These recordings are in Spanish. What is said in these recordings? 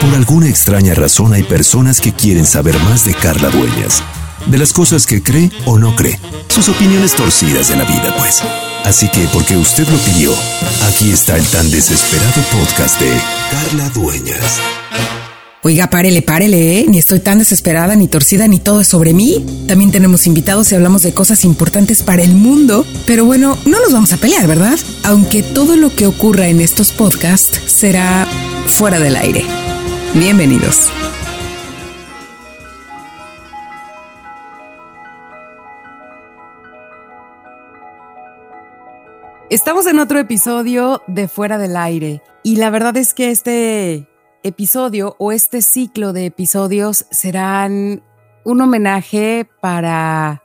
Por alguna extraña razón hay personas que quieren saber más de Carla Dueñas, de las cosas que cree o no cree, sus opiniones torcidas de la vida, pues. Así que, porque usted lo pidió, aquí está el tan desesperado podcast de Carla Dueñas. Oiga, párele, párele, ¿eh? Ni estoy tan desesperada, ni torcida, ni todo es sobre mí. También tenemos invitados y hablamos de cosas importantes para el mundo. Pero bueno, no nos vamos a pelear, ¿verdad? Aunque todo lo que ocurra en estos podcasts será fuera del aire. Bienvenidos. Estamos en otro episodio de Fuera del Aire y la verdad es que este episodio o este ciclo de episodios serán un homenaje para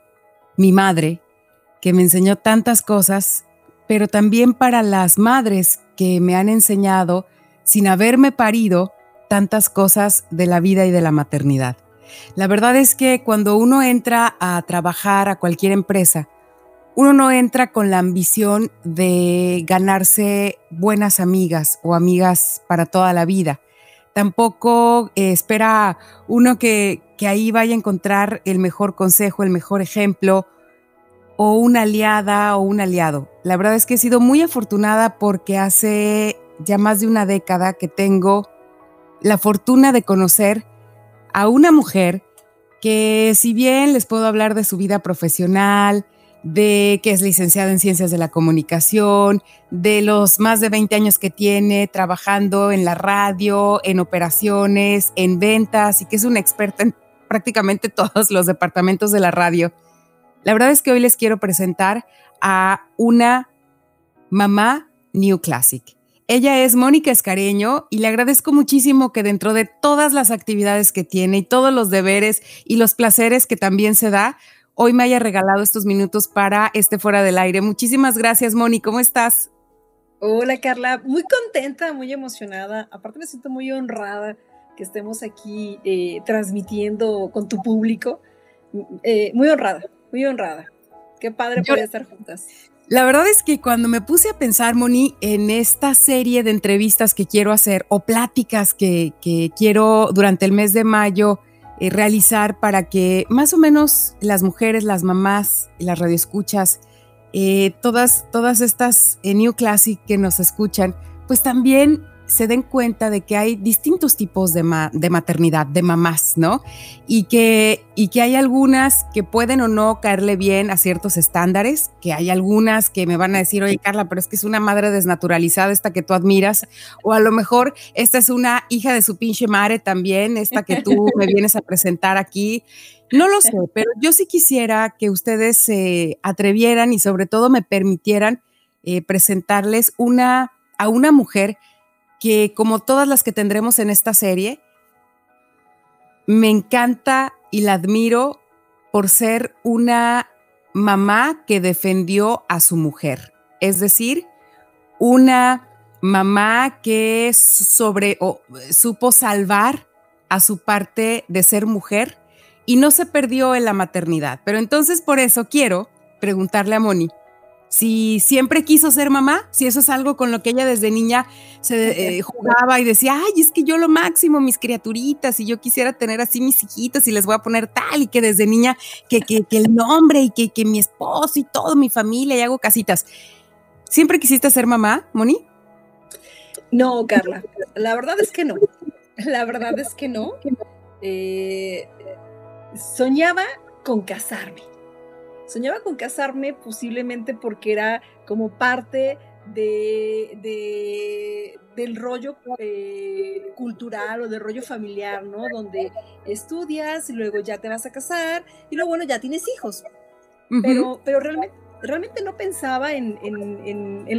mi madre, que me enseñó tantas cosas, pero también para las madres que me han enseñado, sin haberme parido, tantas cosas de la vida y de la maternidad. La verdad es que cuando uno entra a trabajar a cualquier empresa, uno no entra con la ambición de ganarse buenas amigas o amigas para toda la vida tampoco eh, espera uno que, que ahí vaya a encontrar el mejor consejo, el mejor ejemplo o una aliada o un aliado. La verdad es que he sido muy afortunada porque hace ya más de una década que tengo la fortuna de conocer a una mujer que si bien les puedo hablar de su vida profesional, de que es licenciada en Ciencias de la Comunicación, de los más de 20 años que tiene trabajando en la radio, en operaciones, en ventas y que es una experta en prácticamente todos los departamentos de la radio. La verdad es que hoy les quiero presentar a una mamá New Classic. Ella es Mónica Escareño y le agradezco muchísimo que dentro de todas las actividades que tiene y todos los deberes y los placeres que también se da, hoy me haya regalado estos minutos para este fuera del aire. Muchísimas gracias, Moni. ¿Cómo estás? Hola, Carla. Muy contenta, muy emocionada. Aparte me siento muy honrada que estemos aquí eh, transmitiendo con tu público. Eh, muy honrada, muy honrada. Qué padre poder estar juntas. La verdad es que cuando me puse a pensar, Moni, en esta serie de entrevistas que quiero hacer o pláticas que, quiero durante el mes de mayo eh, realizar para que más o menos las mujeres, las mamás, las radioescuchas, eh, todas, todas estas eh, New Classic que nos escuchan, pues también se den cuenta de que hay distintos tipos de, de, maternidad, de mamás, ¿no? Y que, y que hay algunas que pueden o no caerle bien a ciertos estándares, que hay algunas que me van a decir, oye Carla, pero es que es una madre desnaturalizada esta que tú admiras, o a lo mejor esta es una hija de su pinche madre también, esta que tú me vienes a presentar aquí. No lo sé, pero yo sí quisiera que ustedes se atrevieran y sobre todo me permitieran eh, presentarles una, a una mujer que como todas las que tendremos en esta serie, me encanta y la admiro por ser una mamá que defendió a su mujer. Es decir, una mamá que sobre, supo salvar a su parte de ser mujer y no se perdió en la maternidad. Pero entonces por eso quiero preguntarle a Moni, si siempre quiso ser mamá, si eso es algo con lo que ella desde niña se eh, jugaba y decía, ay, es que yo lo máximo, mis criaturitas, y yo quisiera tener así mis hijitos y les voy a poner tal, y que desde niña, que, que, que el nombre y que, que mi esposo y todo, mi familia, y hago casitas. ¿Siempre quisiste ser mamá, Moni? No, Carla, la verdad es que no. La verdad es que no. Eh, soñaba con casarme Soñaba con casarme posiblemente porque era como parte de, del rollo eh, cultural o del rollo familiar, ¿no? Donde estudias y luego ya te vas a casar y luego, bueno, ya tienes hijos. Pero, pero realmente, realmente no pensaba en,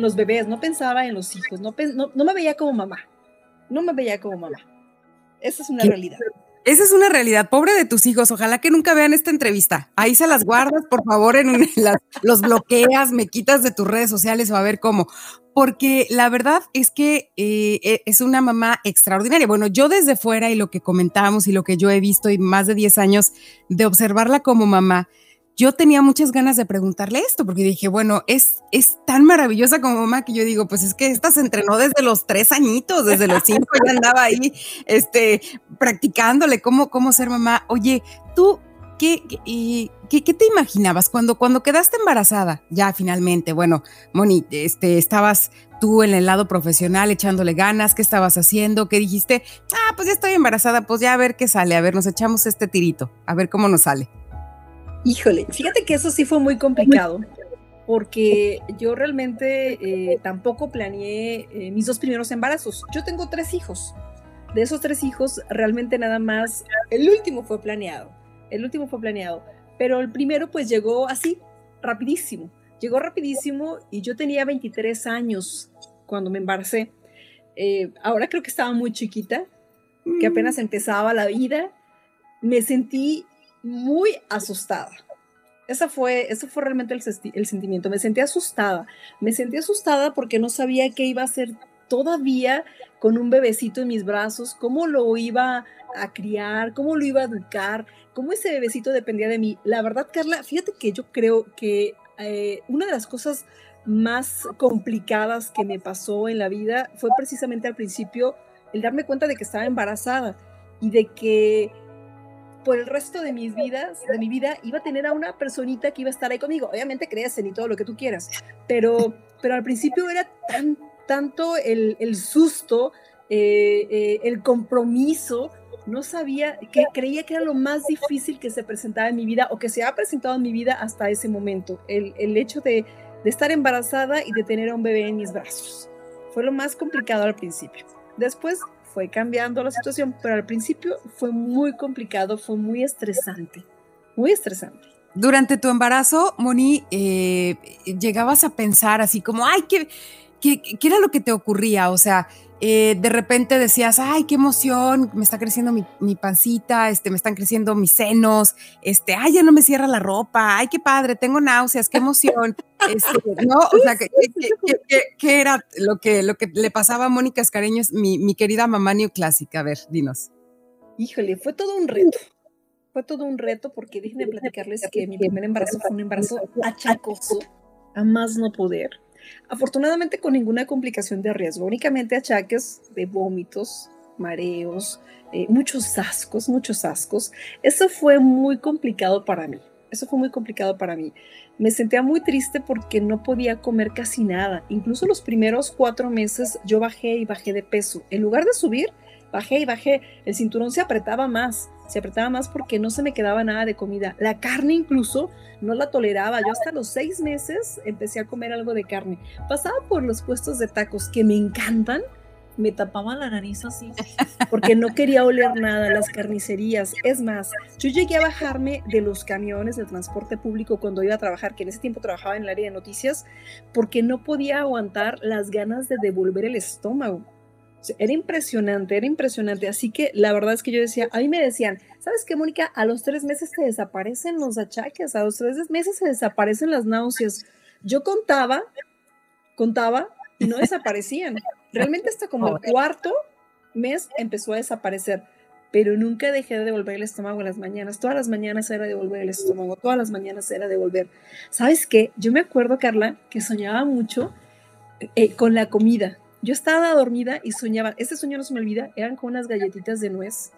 los bebés, no pensaba en los hijos, no, no, me veía como mamá, no me veía como mamá. Esa es una realidad. Esa es una realidad. Pobre de tus hijos. Ojalá que nunca vean esta entrevista. Ahí se las guardas, por favor, en los bloqueas, me quitas de tus redes sociales o a ver cómo. Porque la verdad es que eh, e, es una mamá extraordinaria. Bueno, yo desde fuera y lo que comentamos y lo que yo he visto y más de 10 años de observarla como mamá, yo tenía muchas ganas de preguntarle esto, porque dije, bueno, es, es tan maravillosa como mamá que yo digo, pues es que esta se entrenó desde los tres añitos, desde los cinco ya andaba ahí, este, practicándole cómo, cómo ser mamá. Oye, tú, ¿qué, qué, qué te imaginabas cuando, cuando quedaste embarazada? Ya finalmente, bueno, Moni, este, estabas tú en el lado profesional echándole ganas, ¿qué estabas haciendo? ¿Qué dijiste? Ah, pues ya estoy embarazada, pues ya a ver qué sale, a ver, nos echamos este tirito, a ver cómo nos sale. Híjole, fíjate que eso sí fue muy complicado, porque yo realmente eh, tampoco planeé eh, mis dos primeros embarazos. Yo tengo tres hijos. De esos tres hijos, realmente nada más, el último fue planeado. El último fue planeado, pero el primero pues llegó así, rapidísimo. Llegó rapidísimo y yo tenía 23 años cuando me embaracé. Eh, ahora creo que estaba muy chiquita, que apenas mm. empezaba la vida. Me sentí muy asustada. Esa fue, fue realmente el, el, sentimiento. Me sentí asustada. Me sentí asustada porque no sabía qué iba a hacer todavía con un bebecito en mis brazos, cómo lo iba a criar, cómo lo iba a educar, cómo ese bebecito dependía de mí. La verdad, Carla, fíjate que yo creo que eh, una de las cosas más complicadas que me pasó en la vida fue precisamente al principio el darme cuenta de que estaba embarazada y de que por el resto de mis vidas, de mi vida, iba a tener a una personita que iba a estar ahí conmigo. Obviamente crecen y todo lo que tú quieras, pero, pero al principio era tan, tanto el, el susto, eh, eh, el compromiso, no sabía, que creía que era lo más difícil que se presentaba en mi vida o que se ha presentado en mi vida hasta ese momento, el, el hecho de, de estar embarazada y de tener a un bebé en mis brazos. Fue lo más complicado al principio. Después fue cambiando la situación, pero al principio fue muy complicado, fue muy estresante, muy estresante. Durante tu embarazo, Moni, eh, llegabas a pensar así como, ay, ¿qué, qué, qué era lo que te ocurría? O sea, eh, de repente decías, ay, qué emoción, me está creciendo mi, pancita, este, me están creciendo mis senos, este, ay, ya no me cierra la ropa, ay, qué padre, tengo náuseas, qué emoción. Este, no, o sea, ¿qué, era lo que, lo que le pasaba a Mónica Escareños, mi, mi querida mamá neoclásica? A ver, dinos. Híjole, fue todo un reto. Fue todo un reto porque déjenme platicarles que mi primer embarazo fue un embarazo achacoso, a más no poder Afortunadamente con ninguna complicación de riesgo, únicamente achaques de vómitos, mareos, eh, muchos ascos, muchos ascos. Eso fue muy complicado para mí. Eso fue muy complicado para mí. Me sentía muy triste porque no podía comer casi nada. Incluso los primeros cuatro meses yo bajé y bajé de peso. En lugar de subir, bajé y bajé. El cinturón se apretaba más se apretaba más porque no se me quedaba nada de comida. La carne incluso no la toleraba. Yo hasta los seis meses empecé a comer algo de carne. Pasaba por los puestos de tacos que me encantan. Me tapaba la nariz así porque no quería oler nada, las carnicerías. Es más, yo llegué a bajarme de los camiones de transporte público cuando iba a trabajar, que en ese tiempo trabajaba en el área de noticias, porque no podía aguantar las ganas de devolver el estómago era impresionante, era impresionante. Así que la verdad es que yo decía, a mí me decían, ¿sabes qué, Mónica? A los tres meses te desaparecen los achaques, a los tres meses se desaparecen las náuseas. Yo contaba, contaba y no desaparecían. Realmente hasta como el cuarto mes empezó a desaparecer, pero nunca dejé de devolver el estómago en las mañanas. Todas las mañanas era devolver el estómago, todas las mañanas era devolver. ¿Sabes qué? Yo me acuerdo, Carla, que soñaba mucho eh, con la comida yo estaba dormida y soñaba, este sueño no se me olvida, eran con unas galletitas de nuez,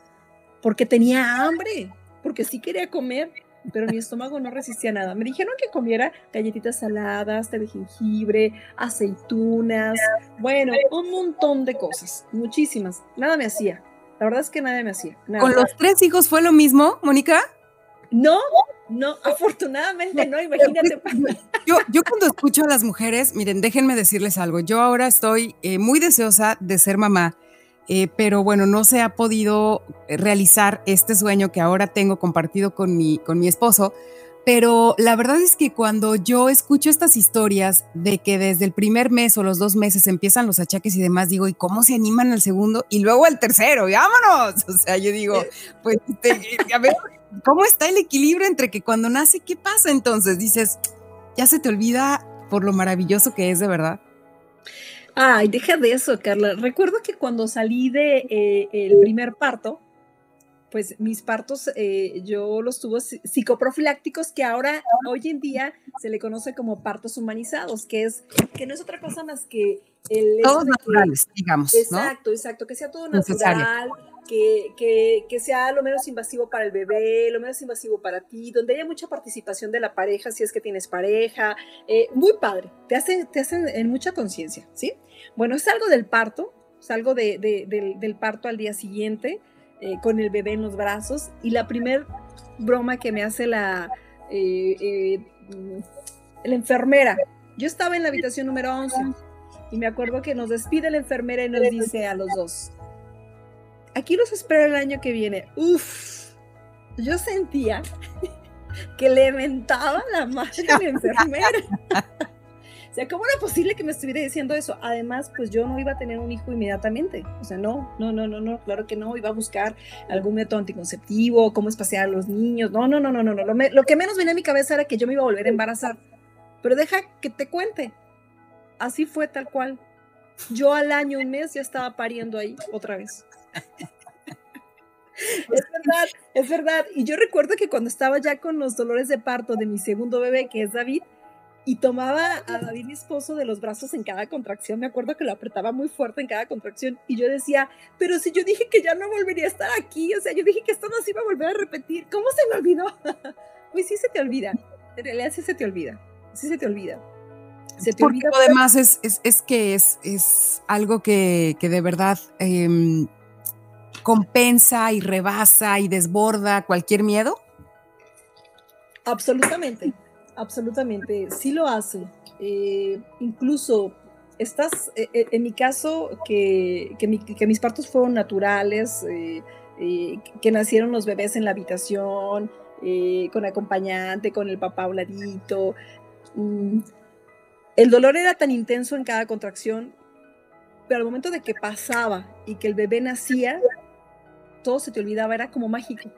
porque tenía hambre, porque sí quería comer, pero mi estómago no resistía nada. Me dijeron que comiera galletitas saladas, té de jengibre, aceitunas, bueno, un montón de cosas, muchísimas. Nada me hacía. La verdad es que nada me hacía. ¿Con los tres hijos fue lo mismo, Mónica? No, no, afortunadamente no, imagínate. Yo, yo cuando escucho a las mujeres, miren, déjenme decirles algo, yo ahora estoy eh, muy deseosa de ser mamá, eh, pero bueno, no se ha podido realizar este sueño que ahora tengo compartido con mi, con mi esposo, pero la verdad es que cuando yo escucho estas historias de que desde el primer mes o los dos meses empiezan los achaques y demás, digo, ¿y cómo se animan al segundo? Y luego al tercero, vámonos. O sea, yo digo, pues, a ver, ¿cómo está el equilibrio entre que cuando nace, qué pasa entonces? Dices, ya se te olvida por lo maravilloso que es de verdad. Ay, deja de eso, Carla. Recuerdo que cuando salí de eh, el primer parto, pues mis partos eh, yo los tuve psicoprofilácticos que ahora hoy en día se le conoce como partos humanizados, que es que no es otra cosa más que el todos naturales, digamos. Exacto, exacto, que sea todo natural, que, que, que, sea lo menos invasivo para el bebé, lo menos invasivo para ti, donde haya mucha participación de la pareja, si es que tienes pareja, eh, muy padre, te hacen, te hacen en mucha conciencia, ¿sí? Bueno, es algo del parto, salgo de, del, del parto al día siguiente, eh, con el bebé en los brazos. Y la primer broma que me hace la, eh, eh, la enfermera, yo estaba en la habitación número 11 y me acuerdo que nos despide la enfermera y nos dice a los dos, aquí los espero el año que viene. Uf, yo sentía que le mentaba la madre la enfermera. Sea, ¿cómo era posible que me estuviera diciendo eso? Además, pues yo no iba a tener un hijo inmediatamente. O sea, no, no, no, no, no, claro que no. Iba a buscar algún método anticonceptivo, cómo espaciar a los niños. No, no, no, no, no, no. Lo, lo que menos venía a mi cabeza era que yo me iba a volver a embarazar. Pero deja que te cuente. Así fue tal cual. Yo al año, un mes, ya estaba pariendo ahí otra vez. Es verdad, es verdad. Y yo recuerdo que cuando estaba ya con los dolores de parto de mi segundo bebé, que es David, y tomaba a David, mi esposo, de los brazos en cada contracción. Me acuerdo que lo apretaba muy fuerte en cada contracción y yo decía, pero si yo dije que ya no volvería a estar aquí, o sea, yo dije que esto no se iba a volver a repetir, ¿cómo se me olvidó? pues sí se te olvida, en realidad sí se te olvida, sí se te olvida. Se te olvida. Además es, es, es, que es, es algo que, que de verdad em, compensa y rebasa y desborda cualquier miedo. Absolutamente absolutamente, sí lo hace. Eh, incluso estás, eh, eh, en mi caso, que, que, mis partos fueron naturales, que nacieron los bebés en la habitación, con acompañante, con el papá habladito. Mm, el dolor era tan intenso en cada contracción, pero al momento de que pasaba y que el bebé nacía, todo se te olvidaba, era como mágico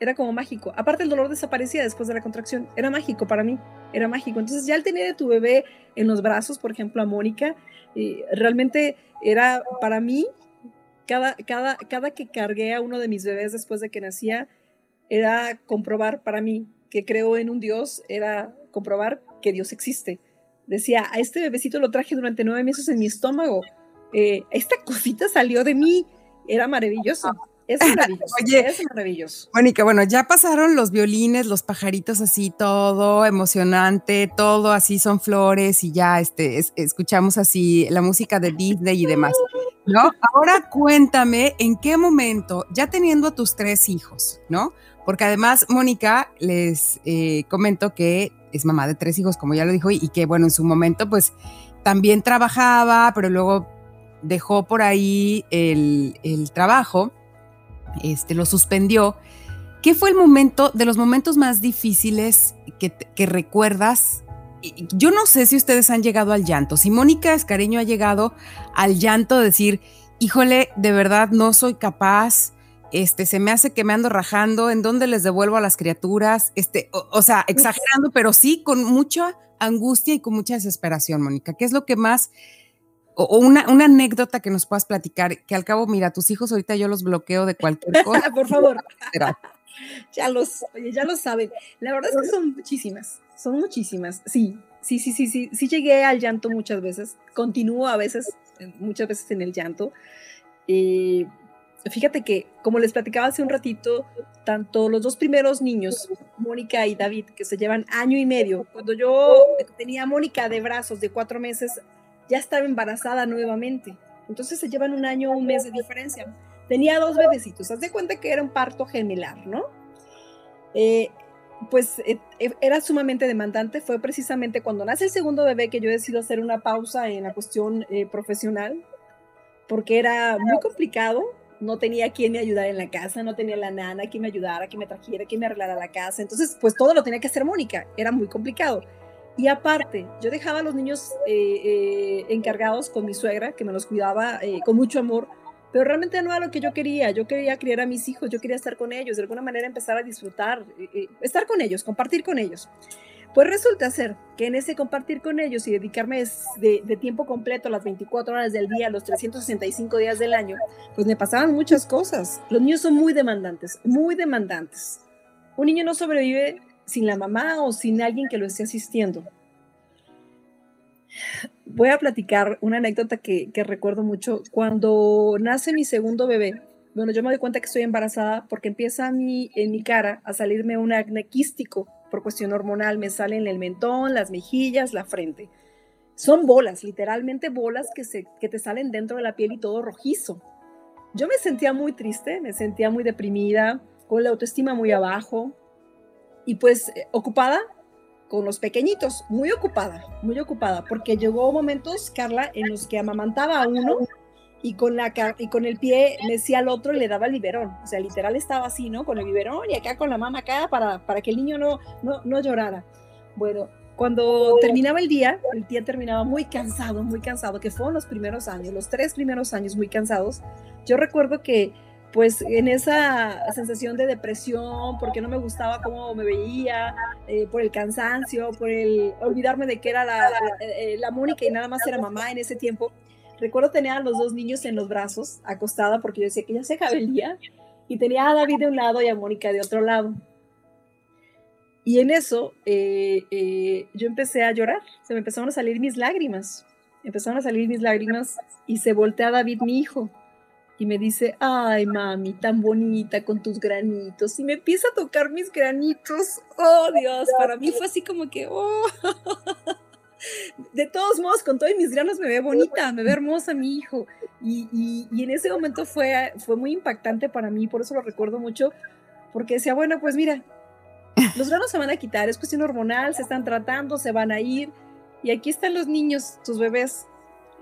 era como mágico. Aparte el dolor desaparecía después de la contracción, era mágico para mí, era mágico. Entonces ya al tener a tu bebé en los brazos, por ejemplo a Mónica, eh, realmente era para mí, cada, cada, cada que cargué a uno de mis bebés después de que nacía, era comprobar para mí que creo en un Dios, era comprobar que Dios existe. Decía, a este bebecito lo traje durante nueve meses en mi estómago, eh, esta cosita salió de mí, era maravilloso. Es maravilloso. Oye, es maravilloso. Mónica, bueno, ya pasaron los violines, los pajaritos así, todo emocionante, todo así son flores y ya este, escuchamos así la música de Disney y demás. ¿No? Ahora cuéntame en qué momento, ya teniendo a tus tres hijos, ¿no? Porque además, Mónica, les eh, comento que es mamá de tres hijos, como ya lo dijo, y, que bueno, en su momento, pues también trabajaba, pero luego dejó por ahí el, el trabajo este, lo suspendió. ¿Qué fue el momento, de los momentos más difíciles que, recuerdas? Yo no sé si ustedes han llegado al llanto. Si Mónica Escareño ha llegado al llanto de decir, híjole, de verdad no soy capaz, este, se me hace que me ando rajando, ¿en dónde les devuelvo a las criaturas? Este, o, sea, exagerando, pero sí con mucha angustia y con mucha desesperación, Mónica. ¿Qué es lo que más o una, anécdota que nos puedas platicar, que al cabo, mira, tus hijos ahorita yo los bloqueo de cualquier cosa. Por favor. ya los, oye, ya lo saben. La verdad es que son muchísimas, son muchísimas. Sí, sí, sí, sí, sí, sí llegué al llanto muchas veces, continúo a veces, muchas veces en el llanto. y fíjate que, como les platicaba hace un ratito, tanto los dos primeros niños, Mónica y David, que se llevan año y medio, cuando yo tenía a Mónica de brazos de cuatro meses, ya estaba embarazada nuevamente. Entonces se llevan un año, un mes de diferencia. Tenía dos bebecitos. Haz de cuenta que era un parto gemelar, ¿no? Eh, pues eh, eh, era sumamente demandante. Fue precisamente cuando nace el segundo bebé que yo decido hacer una pausa en la cuestión profesional, porque era muy complicado. No tenía quien me ayudara en la casa, no tenía la nana quien me ayudara, quien me trajera, quien me arreglara la casa. Entonces, pues todo lo tenía que hacer Mónica. Era muy complicado. Y aparte, yo dejaba a los niños eh, eh, encargados con mi suegra, que me los cuidaba eh, con mucho amor, pero realmente no era lo que yo quería. Yo quería criar a mis hijos, yo quería estar con ellos, de alguna manera empezar a disfrutar, estar con ellos, compartir con ellos. Pues resulta ser que en ese compartir con ellos y dedicarme de, tiempo completo las 24 horas del día, los 365 días del año, pues me pasaban muchas cosas. Los niños son muy demandantes, muy demandantes. Un niño no sobrevive sin la mamá o sin alguien que lo esté asistiendo. Voy a platicar una anécdota que, recuerdo mucho. Cuando nace mi segundo bebé, bueno, yo me doy cuenta que estoy embarazada porque empieza a en mi cara a salirme un acné quístico por cuestión hormonal. Me salen el mentón, las mejillas, la frente. Son bolas, literalmente bolas que te salen dentro de la piel y todo rojizo. Yo me sentía muy triste, me sentía muy deprimida, con la autoestima muy abajo y pues eh, ocupada con los pequeñitos, muy ocupada, muy ocupada, porque llegó momentos, Carla, en los que amamantaba a uno y con, la, y con el pie decía al otro y le daba el biberón. O sea, literal estaba así, ¿no? Con el biberón y acá con la mamá acá para, para que el niño no, no, no llorara. Bueno, cuando terminaba el día, el día terminaba muy cansado, muy cansado, que fueron los primeros años, los tres primeros años muy cansados. Yo recuerdo que pues en esa sensación de depresión, porque no me gustaba cómo me veía, eh, por el cansancio, por el olvidarme de que era la, la, eh, la Mónica y nada más era mamá en ese tiempo, Recuerdo tener a los dos niños en los brazos, acostada, porque yo decía que ya se acaba el día, y tenía a David de un lado y a Mónica de otro lado. Y en eso eh, eh, yo empecé a llorar, se me empezaron a salir mis lágrimas, empezaron a salir mis lágrimas y se voltea David, mi hijo, y me dice, ay mami, tan bonita con tus granitos, y me empieza a tocar mis granitos, oh Dios, para mí fue así como que, oh, de todos modos, con todos mis granos me ve bonita, me ve hermosa mi hijo. Y, en ese momento fue, fue muy impactante para mí, por eso lo recuerdo mucho, porque decía, bueno, pues mira, los granos se van a quitar, es cuestión hormonal, se están tratando, se van a ir. Y aquí están los niños, tus bebés,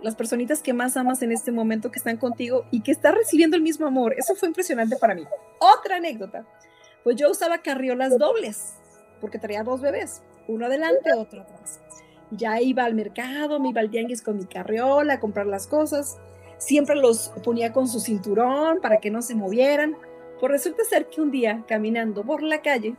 las personitas que más amas en este momento que están contigo y que están recibiendo el mismo amor. Eso fue impresionante para mí. Otra anécdota. Pues yo usaba carriolas dobles, porque traía dos bebés, uno adelante, otro atrás ya iba al mercado, me iba al tianguis con mi carriola a comprar las cosas. Siempre los ponía con su cinturón para que no se movieran. Pues resulta ser que un día, caminando por la calle,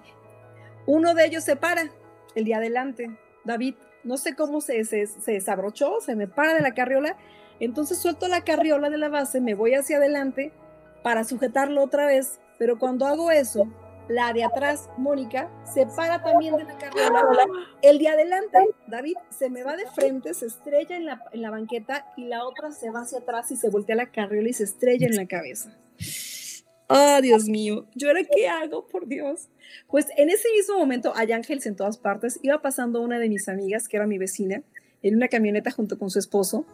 uno de ellos se para, el día adelante. David, no sé cómo se, se, se desabrochó, se me para de la carriola. Entonces suelto la carriola de la base, me voy hacia adelante para sujetarlo otra vez. Pero cuando hago eso, la de atrás, Mónica, se para también de la carriola. El de adelante, David, se me va de frente, se estrella en la, en la banqueta y la otra se va hacia atrás y se voltea la carriola y se estrella en la cabeza. Oh, Dios mío, ¿yo ahora qué hago, por Dios? Pues en ese mismo momento hay ángeles en todas partes. Iba pasando una de mis amigas, que era mi vecina, en una camioneta junto con su esposo.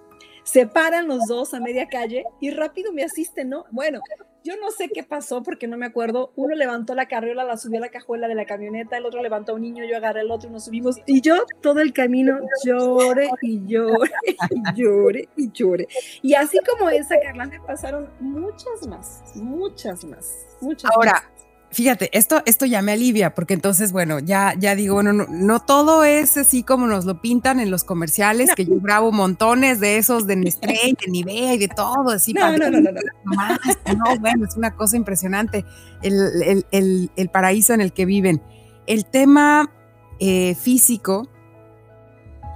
Se paran los dos a media calle y rápido me asisten, ¿no? Bueno, yo no sé qué pasó porque no me acuerdo. Uno levantó la carriola, la subió a la cajuela de la camioneta, el otro levantó a un niño, yo agarré el otro y nos subimos. Y yo todo el camino lloré y lloré y lloré y lloré. Y así como esa, Carla, me pasaron muchas más, muchas más, muchas Ahora, fíjate, esto, esto ya me alivia, porque entonces, bueno, ya, ya digo, bueno, no, todo es así como nos lo pintan en los comerciales, que yo grabo montones de esos de Nestlé, de Nivea y de todo, así. No, no, no, no, no, bueno, es una cosa impresionante el, el, paraíso en el que viven. El tema eh, físico,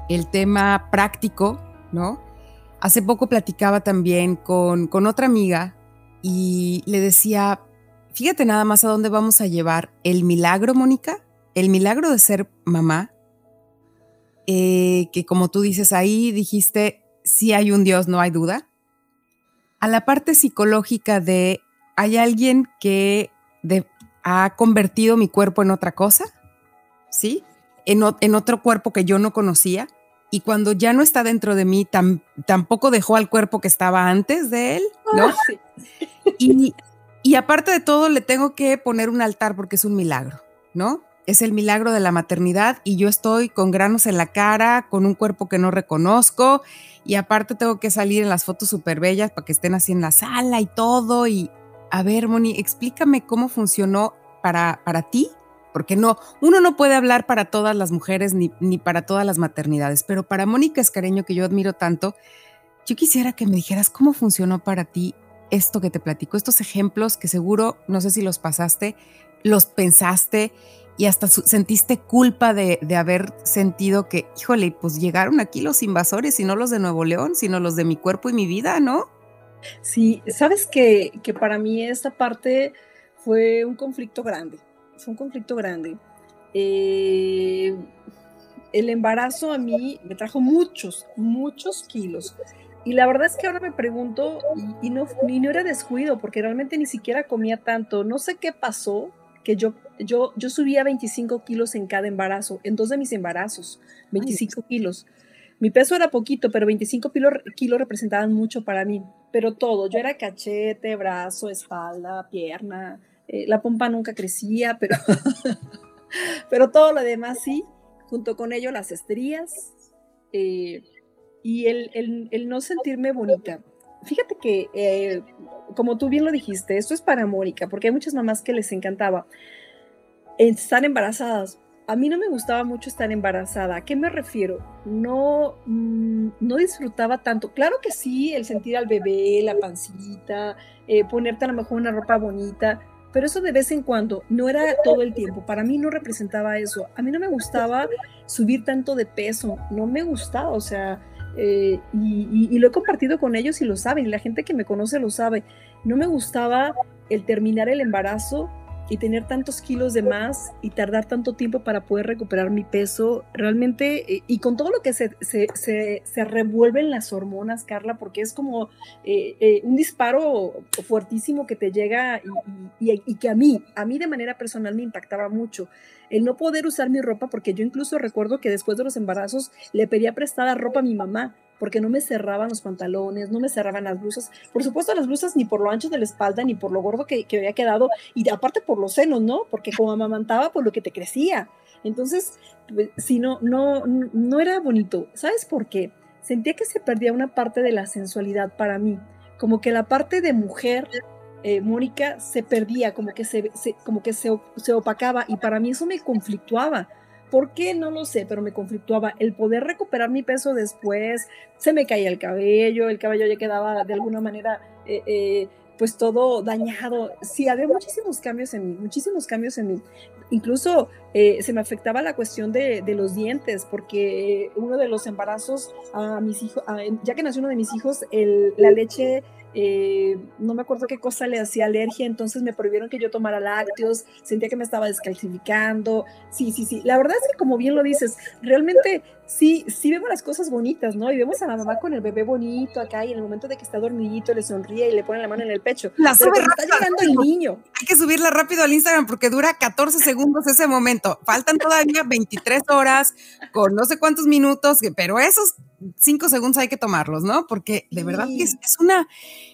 el tema práctico, ¿no? Hace poco platicaba también con, con otra amiga y le decía, Fíjate nada más a dónde vamos a llevar el milagro, Mónica, el milagro de ser mamá, eh, que como tú dices ahí, dijiste, si hay un Dios, no hay duda, a la parte psicológica de, hay alguien que ha convertido mi cuerpo en otra cosa, ¿sí? En, otro cuerpo que yo no conocía, y cuando ya no está dentro de mí, tampoco dejó al cuerpo que estaba antes de él, ¿no? Y, y aparte de todo, le tengo que poner un altar porque es un milagro, ¿no? Es el milagro de la maternidad y yo estoy con granos en la cara, con un cuerpo que no reconozco y aparte tengo que salir en las fotos súper bellas para que estén así en la sala y todo. Y a ver, Moni, explícame cómo funcionó para, para ti, porque no, uno no puede hablar para todas las mujeres ni, ni para todas las maternidades, pero para Mónica Escareño, que yo admiro tanto, yo quisiera que me dijeras cómo funcionó para ti esto que te platico, estos ejemplos que seguro, no sé si los pasaste, los pensaste y hasta sentiste culpa de, haber sentido que, híjole, pues llegaron aquí los invasores y no los de Nuevo León, sino los de mi cuerpo y mi vida, ¿no? Sí, sabes que, que para mí esta parte fue un conflicto grande, fue un conflicto grande. Eh, el embarazo a mí me trajo muchos, muchos kilos. Y la verdad es que ahora me pregunto, y, no, ni no era descuido, porque realmente ni siquiera comía tanto. No sé qué pasó, que yo, yo, yo subía 25 kilos en cada embarazo, en dos de mis embarazos, 25 kilos. Mi peso era poquito, pero 25 kilos, representaban mucho para mí. Pero todo, yo era cachete, brazo, espalda, pierna. Eh, la pompa nunca crecía, pero, pero todo lo demás sí. Junto con ello las estrías eh, y el, el, no sentirme bonita. Fíjate que, eh, como tú bien lo dijiste, esto es para Mónica, porque hay muchas mamás que les encantaba estar embarazadas, a mí no me gustaba mucho estar embarazada. ¿A qué me refiero? No, mm, no disfrutaba tanto. Claro que sí, el sentir al bebé, la pancita, eh, ponerte a lo mejor una ropa bonita, pero eso de vez en cuando, no era todo el tiempo. Para mí no representaba eso. A mí no me gustaba subir tanto de peso, no me gustaba, o sea, eh, y, y, lo he compartido con ellos y lo saben, la gente que me conoce lo sabe. No me gustaba el terminar el embarazo y tener tantos kilos de más y tardar tanto tiempo para poder recuperar mi peso, realmente, eh, y con todo lo que se, se, se, revuelven las hormonas, Carla, porque es como eh, eh, un disparo fuertísimo que te llega y, y, que a mí, a mí de manera personal me impactaba mucho. El no poder usar mi ropa, porque yo incluso recuerdo que después de los embarazos le pedía prestada ropa a mi mamá porque no me cerraban los pantalones, no me cerraban las blusas. Por supuesto, las blusas ni por lo ancho de la espalda, ni por lo gordo que, había quedado, y aparte por los senos, ¿no? Porque como amamantaba, por lo que te crecía. Entonces, pues, si no, no, no era bonito. ¿Sabes por qué? Sentía que se perdía una parte de la sensualidad para mí. Como que la parte de mujer, eh, Mónica, se perdía, como que, se, como que se, se opacaba, y para mí eso me conflictuaba ¿Por qué? No lo sé, pero me conflictuaba el poder recuperar mi peso después, se me caía el cabello, el cabello ya quedaba de alguna manera eh, eh, pues todo dañado. Sí, había muchísimos cambios en mí, muchísimos cambios en mí. Incluso eh, se me afectaba la cuestión de, los dientes, porque uno de los embarazos a mis hijos, ya que nació uno de mis hijos, la leche eh, no me acuerdo qué cosa le hacía alergia, entonces me prohibieron que yo tomara lácteos, sentía que me estaba descalcificando. Sí, sí, sí. La verdad es que como bien lo dices, realmente sí, sí vemos las cosas bonitas, ¿no? Y vemos a la mamá con el bebé bonito acá y en el momento de que está dormidito le sonríe y le pone la mano en el pecho. La sube rápido. Está llegando el niño. Hay que subirla rápido al Instagram porque dura 14 segundos ese momento. Faltan todavía 23 horas con no sé cuántos minutos, pero esos cinco segundos hay que tomarlos, ¿no? Porque de verdad que es, una,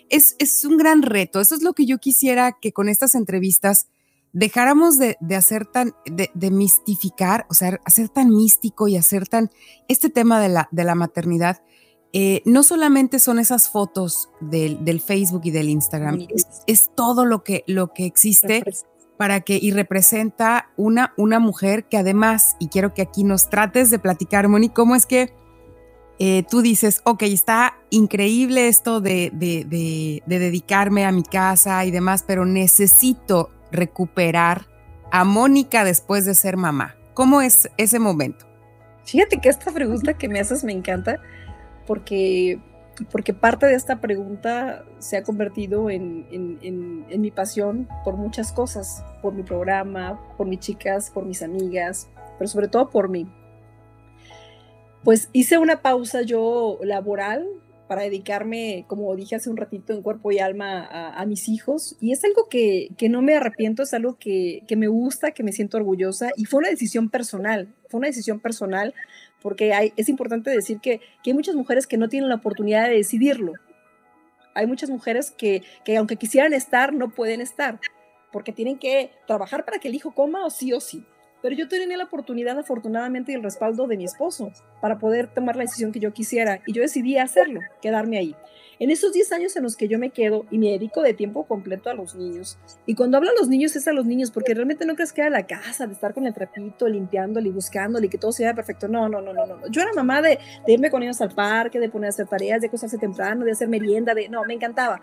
es, es, un gran reto. Eso es lo que yo quisiera que con estas entrevistas dejáramos de, hacer tan, de, mistificar, o sea, hacer tan místico y hacer tan, este tema de la, de la maternidad, eh, no solamente son esas fotos del, del Facebook y del Instagram, es, todo lo que, lo que existe para que y representa una, una mujer que además, y quiero que aquí nos trates de platicar, Moni, cómo es que eh, tú dices, ok, está increíble esto de, dedicarme a mi casa y demás, pero necesito recuperar a Mónica después de ser mamá. ¿Cómo es ese momento? Fíjate que esta pregunta que me haces me encanta porque, porque parte de esta pregunta se ha convertido en, en mi pasión por muchas cosas, por mi programa, por mis chicas, por mis amigas, pero sobre todo por mí pues hice una pausa yo laboral para dedicarme, como dije hace un ratito, en cuerpo y alma a, mis hijos. Y es algo que, no me arrepiento, es algo que, me gusta, que me siento orgullosa. Y fue una decisión personal, fue una decisión personal, porque hay, es importante decir que, hay muchas mujeres que no tienen la oportunidad de decidirlo. Hay muchas mujeres que, que aunque quisieran estar, no pueden estar, porque tienen que trabajar para que el hijo coma o sí o sí. Pero yo tenía la oportunidad, afortunadamente, y el respaldo de mi esposo para poder tomar la decisión que yo quisiera. Y yo decidí hacerlo, quedarme ahí. En esos 10 años en los que yo me quedo y me dedico de tiempo completo a los niños. Y cuando hablo a los niños es a los niños, porque realmente no crees que era la casa, de estar con el trapito, limpiándole y buscándole y que todo sea perfecto. No, no, no, no, no. Yo era mamá de, de irme con ellos al parque, de poner a hacer tareas, de acostarse temprano, de hacer merienda, de... No, me encantaba.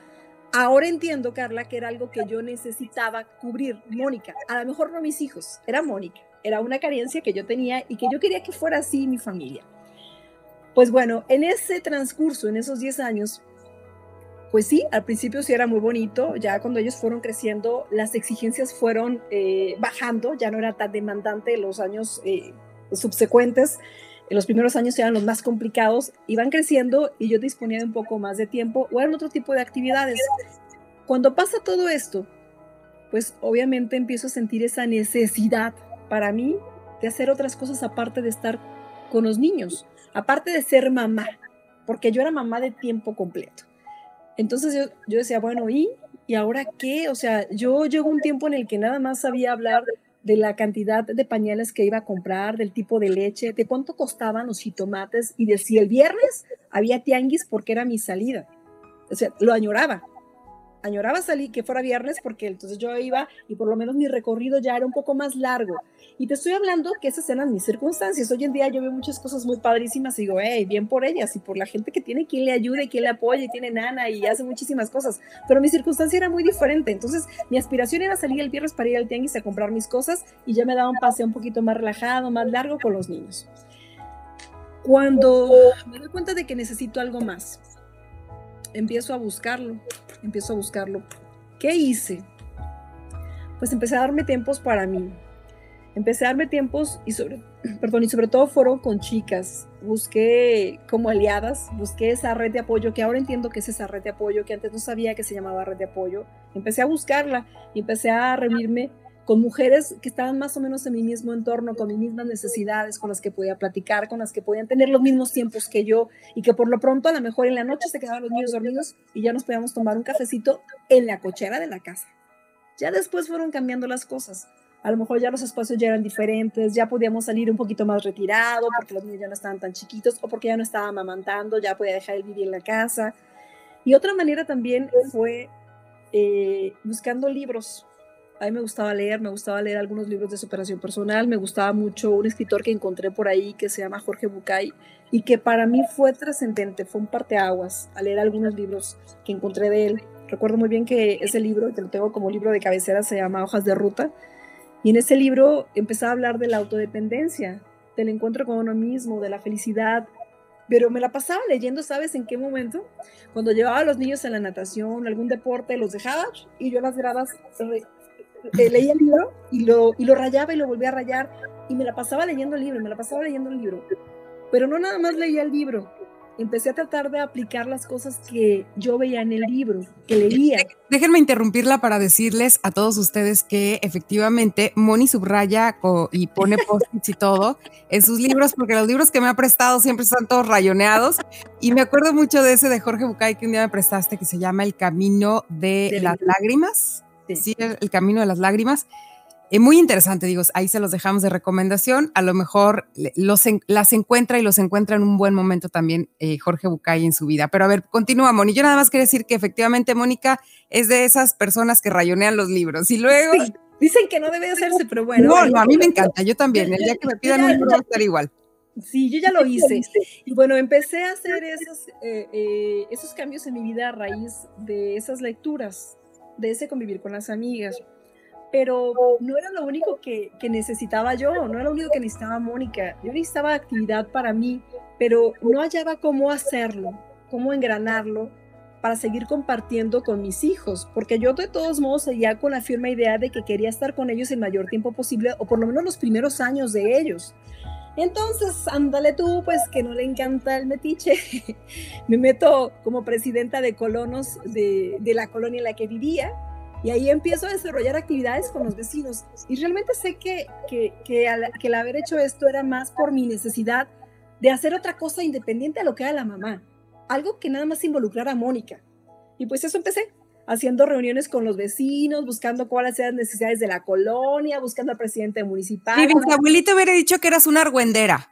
Ahora entiendo, Carla, que era algo que yo necesitaba cubrir. Mónica, a lo mejor no mis hijos, era Mónica era una carencia que yo tenía y que yo quería que fuera así mi familia. Pues bueno, en ese transcurso, en esos 10 años, pues sí, al principio sí era muy bonito, ya cuando ellos fueron creciendo, las exigencias fueron eh, bajando, ya no era tan demandante los años eh, subsecuentes, en los primeros años eran los más complicados, iban creciendo y yo disponía de un poco más de tiempo o eran otro tipo de actividades. Cuando pasa todo esto, pues obviamente empiezo a sentir esa necesidad para mí de hacer otras cosas aparte de estar con los niños, aparte de ser mamá, porque yo era mamá de tiempo completo. Entonces yo, yo decía, bueno, ¿y? ¿Y ahora qué? O sea, yo llegó un tiempo en el que nada más sabía hablar de la cantidad de pañales que iba a comprar, del tipo de leche, de cuánto costaban los jitomates y de si el viernes había tianguis porque era mi salida. O sea, lo añoraba añoraba salir, que fuera viernes, porque entonces yo iba y por lo menos mi recorrido ya era un poco más largo. Y te estoy hablando que esas eran mis circunstancias. Hoy en día yo veo muchas cosas muy padrísimas y digo, hey, bien por ellas y por la gente que tiene quien le ayude, quien le apoye, tiene nana y hace muchísimas cosas. Pero mi circunstancia era muy diferente. Entonces mi aspiración era salir el viernes para ir al tianguis a comprar mis cosas y ya me daba un paseo un poquito más relajado, más largo con los niños. Cuando me doy cuenta de que necesito algo más, empiezo a buscarlo empiezo a buscarlo. ¿Qué hice? Pues empecé a darme tiempos para mí. Empecé a darme tiempos y sobre, perdón, y sobre todo fueron con chicas. Busqué como aliadas, busqué esa red de apoyo, que ahora entiendo que es esa red de apoyo, que antes no sabía que se llamaba red de apoyo. Empecé a buscarla y empecé a reunirme con mujeres que estaban más o menos en mi mismo entorno, con mis mismas necesidades, con las que podía platicar, con las que podían tener los mismos tiempos que yo y que por lo pronto a lo mejor en la noche se quedaban los niños dormidos y ya nos podíamos tomar un cafecito en la cochera de la casa. Ya después fueron cambiando las cosas. A lo mejor ya los espacios ya eran diferentes, ya podíamos salir un poquito más retirado porque los niños ya no estaban tan chiquitos o porque ya no estaba amamantando, ya podía dejar el vivir en la casa. Y otra manera también fue eh, buscando libros a mí me gustaba leer, me gustaba leer algunos libros de superación personal, me gustaba mucho un escritor que encontré por ahí que se llama Jorge Bucay y que para mí fue trascendente, fue un parteaguas a leer algunos libros que encontré de él. Recuerdo muy bien que ese libro, que lo tengo como libro de cabecera, se llama Hojas de Ruta, y en ese libro empezaba a hablar de la autodependencia, del encuentro con uno mismo, de la felicidad, pero me la pasaba leyendo, ¿sabes en qué momento? Cuando llevaba a los niños a la natación, algún deporte, los dejaba y yo las gradas eh, leía el libro y lo, y lo rayaba y lo volvía a rayar y me la pasaba leyendo el libro, me la pasaba leyendo el libro. Pero no nada más leía el libro, empecé a tratar de aplicar las cosas que yo veía en el libro, que leía. Déjenme interrumpirla para decirles a todos ustedes que efectivamente Moni subraya y pone post-its y todo en sus libros, porque los libros que me ha prestado siempre están todos rayoneados. Y me acuerdo mucho de ese de Jorge Bucay que un día me prestaste, que se llama El Camino de las Lágrimas. Sí, el, camino de las lágrimas. Es muy interesante, digo, ahí se los dejamos de recomendación. A lo mejor los las encuentra y los encuentra en un buen momento también eh, Jorge Bucay en su vida. Pero a ver, continúa, Moni. Yo nada más quiero decir que efectivamente Mónica es de esas personas que rayonean los libros. Y luego. Dicen que no debe hacerse, pero bueno. No, no, a mí me encanta, yo también. El día que me pidan un libro va a estar igual. Sí, yo ya lo hice. Y bueno, empecé a hacer esos, eh, eh, esos cambios en mi vida a raíz de esas lecturas de ese convivir con las amigas. Pero no era lo único que, necesitaba yo, no era lo único que necesitaba Mónica. Yo necesitaba actividad para mí, pero no hallaba cómo hacerlo, cómo engranarlo para seguir compartiendo con mis hijos, porque yo de todos modos seguía con la firme idea de que quería estar con ellos el mayor tiempo posible, o por lo menos los primeros años de ellos. Entonces, ándale tú, pues que no le encanta el metiche. Me meto como presidenta de colonos de, la colonia en la que vivía y ahí empiezo a desarrollar actividades con los vecinos. Y realmente sé que, que, que, que el haber hecho esto era más por mi necesidad de hacer otra cosa independiente a lo que era la mamá. Algo que nada más involucrara a Mónica. Y pues eso empecé haciendo reuniones con los vecinos, buscando cuáles eran las necesidades de la colonia, buscando al presidente municipal. Mi abuelito hubiera dicho que eras una argüendera.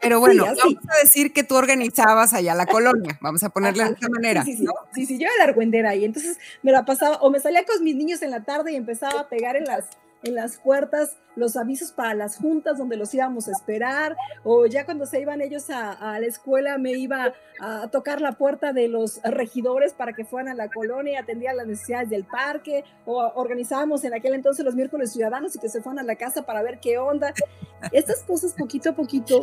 Pero bueno, vamos a decir que tú organizabas allá la colonia, vamos a ponerle de esta manera. Sí, sí, sí, yo era la argüendera y entonces me la pasaba, o me salía con mis niños en la tarde y empezaba a pegar en las, en las puertas los avisos para las juntas donde los íbamos a esperar, o ya cuando se iban ellos a, la escuela me iba a tocar la puerta de los regidores para que fueran a la colonia y atendían las necesidades del parque, o organizábamos en aquel entonces los miércoles ciudadanos y que se fueran a la casa para ver qué onda. Estas cosas poquito a poquito.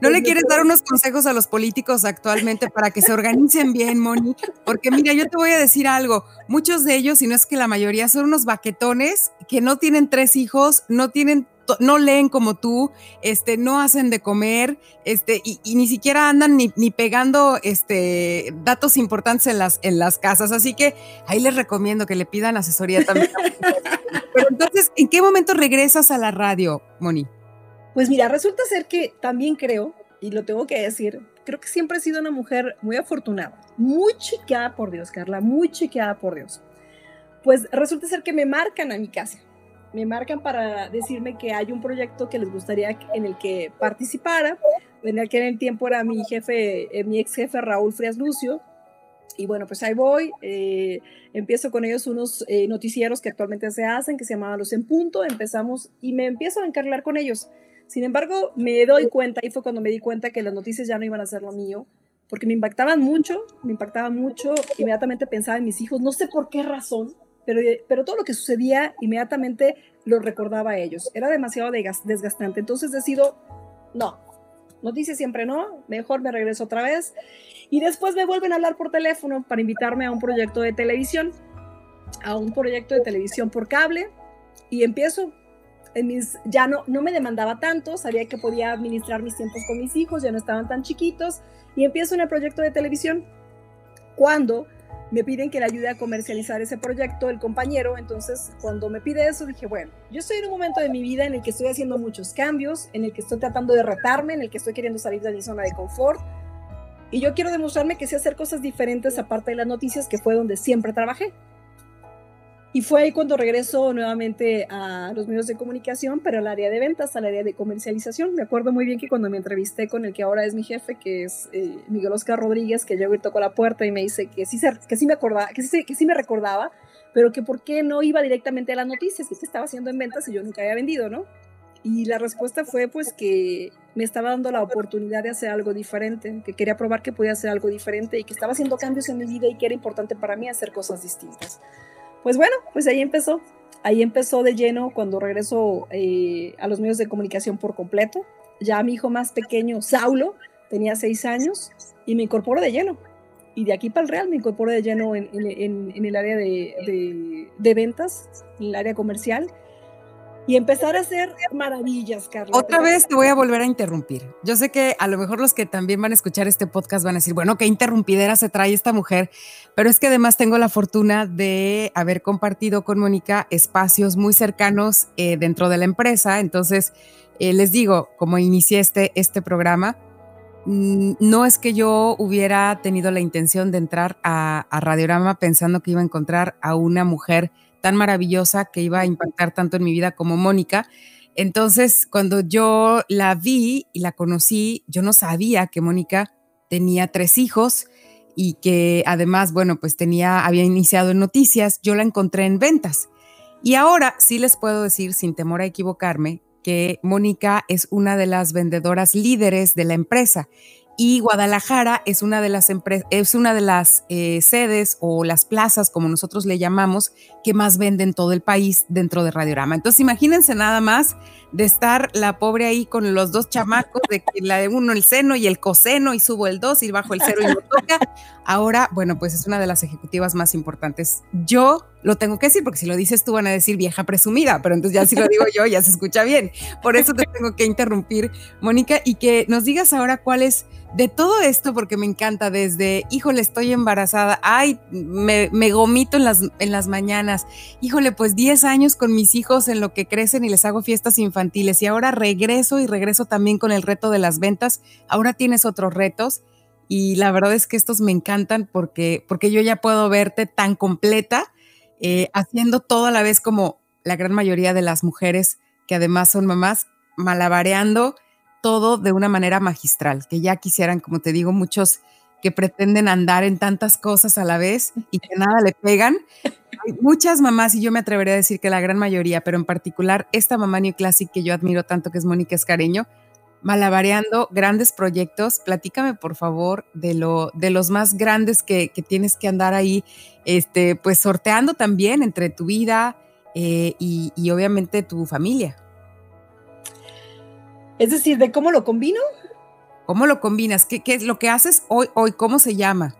¿No le pues, quieres dar unos consejos a los políticos actualmente para que se organicen bien, Moni? Porque mira, yo te voy a decir algo, muchos de ellos, si no es que la mayoría, son unos baquetones que no tienen tres hijos, no tienen no leen como tú, este, no hacen de comer, este, y, ni siquiera andan ni, pegando este, datos importantes en las, en las casas. Así que ahí les recomiendo que le pidan asesoría también. Pero entonces, ¿en qué momento regresas a la radio, Moni? Pues mira, resulta ser que también creo, y lo tengo que decir, creo que siempre he sido una mujer muy afortunada, muy chequeada por Dios, Carla, muy chequeada por Dios. Pues resulta ser que me marcan a mi casa me marcan para decirme que hay un proyecto que les gustaría en el que participara. En el que en el tiempo era mi jefe, eh, mi ex jefe Raúl Frias Lucio. Y bueno, pues ahí voy. Eh, empiezo con ellos unos eh, noticieros que actualmente se hacen, que se llamaban Los en Punto. Empezamos y me empiezo a encargar con ellos. Sin embargo, me doy cuenta, y fue cuando me di cuenta que las noticias ya no iban a ser lo mío, porque me impactaban mucho, me impactaban mucho. Inmediatamente pensaba en mis hijos, no sé por qué razón, pero, pero todo lo que sucedía inmediatamente lo recordaba a ellos. Era demasiado desgastante. Entonces decido, no, noticias siempre no, mejor me regreso otra vez. Y después me vuelven a hablar por teléfono para invitarme a un proyecto de televisión, a un proyecto de televisión por cable. Y empiezo, en mis, ya no, no me demandaba tanto, sabía que podía administrar mis tiempos con mis hijos, ya no estaban tan chiquitos. Y empiezo en el proyecto de televisión. Cuando me piden que le ayude a comercializar ese proyecto el compañero, entonces cuando me pide eso dije, bueno, yo estoy en un momento de mi vida en el que estoy haciendo muchos cambios, en el que estoy tratando de retarme, en el que estoy queriendo salir de mi zona de confort, y yo quiero demostrarme que sé hacer cosas diferentes aparte de las noticias, que fue donde siempre trabajé. Y fue ahí cuando regreso nuevamente a los medios de comunicación, pero al área de ventas, al área de comercialización. Me acuerdo muy bien que cuando me entrevisté con el que ahora es mi jefe, que es eh, Miguel Oscar Rodríguez, que llegó y tocó la puerta y me dice que sí, que sí, me, acordaba, que sí, que sí me recordaba, pero que por qué no iba directamente a las noticias, que estaba haciendo en ventas y yo nunca había vendido, ¿no? Y la respuesta fue pues que me estaba dando la oportunidad de hacer algo diferente, que quería probar que podía hacer algo diferente y que estaba haciendo cambios en mi vida y que era importante para mí hacer cosas distintas. Pues bueno, pues ahí empezó. Ahí empezó de lleno cuando regresó eh, a los medios de comunicación por completo. Ya mi hijo más pequeño, Saulo, tenía seis años y me incorporo de lleno. Y de aquí para el Real me incorporo de lleno en, el área de, de, ventas, en el área comercial y empezar a hacer maravillas, Carlos. Otra vez te voy a volver a interrumpir. Yo sé que a lo mejor los que también van a escuchar este podcast van a decir, bueno, qué interrumpidera se trae esta mujer, pero es que además tengo la fortuna de haber compartido con Mónica espacios muy cercanos eh, dentro de la empresa. Entonces, eh, les digo, como inicié este, este programa, mm, no es que yo hubiera tenido la intención de entrar a, a Radiorama pensando que iba a encontrar a una mujer tan maravillosa que iba a impactar tanto en mi vida como Mónica. Entonces, cuando yo la vi y la conocí, yo no sabía que Mónica tenía tres hijos y que además, bueno, pues tenía, había iniciado en noticias, yo la encontré en ventas. Y ahora sí les puedo decir, sin temor a equivocarme, que Mónica es una de las vendedoras líderes de la empresa y Guadalajara es una de las, es una de las eh, sedes o las plazas, como nosotros le llamamos, que más venden todo el país dentro de Radiorama. Entonces, imagínense nada más de estar la pobre ahí con los dos chamacos, de que la de uno el seno y el coseno, y subo el dos y bajo el cero y lo toca. Ahora, bueno, pues es una de las ejecutivas más importantes. Yo lo tengo que decir, porque si lo dices tú van a decir vieja presumida, pero entonces ya si lo digo yo, ya se escucha bien. Por eso te tengo que interrumpir, Mónica, y que nos digas ahora cuál es de todo esto, porque me encanta desde, híjole, estoy embarazada, ay, me, me gomito en las, en las mañanas, híjole, pues 10 años con mis hijos en lo que crecen y les hago fiestas infantiles y ahora regreso y regreso también con el reto de las ventas, ahora tienes otros retos y la verdad es que estos me encantan porque, porque yo ya puedo verte tan completa, eh, haciendo todo a la vez como la gran mayoría de las mujeres que además son mamás, malabareando todo de una manera magistral, que ya quisieran, como te digo, muchos que pretenden andar en tantas cosas a la vez y que nada le pegan. Hay muchas mamás, y yo me atrevería a decir que la gran mayoría, pero en particular esta mamá New Classic que yo admiro tanto, que es Mónica Escareño, malabareando grandes proyectos. Platícame, por favor, de, lo, de los más grandes que, tienes que andar ahí, este, pues sorteando también entre tu vida eh, y, y obviamente tu familia. Es decir, ¿de cómo lo combino? ¿Cómo lo combinas? ¿Qué, es lo que haces hoy? hoy ¿Cómo se llama?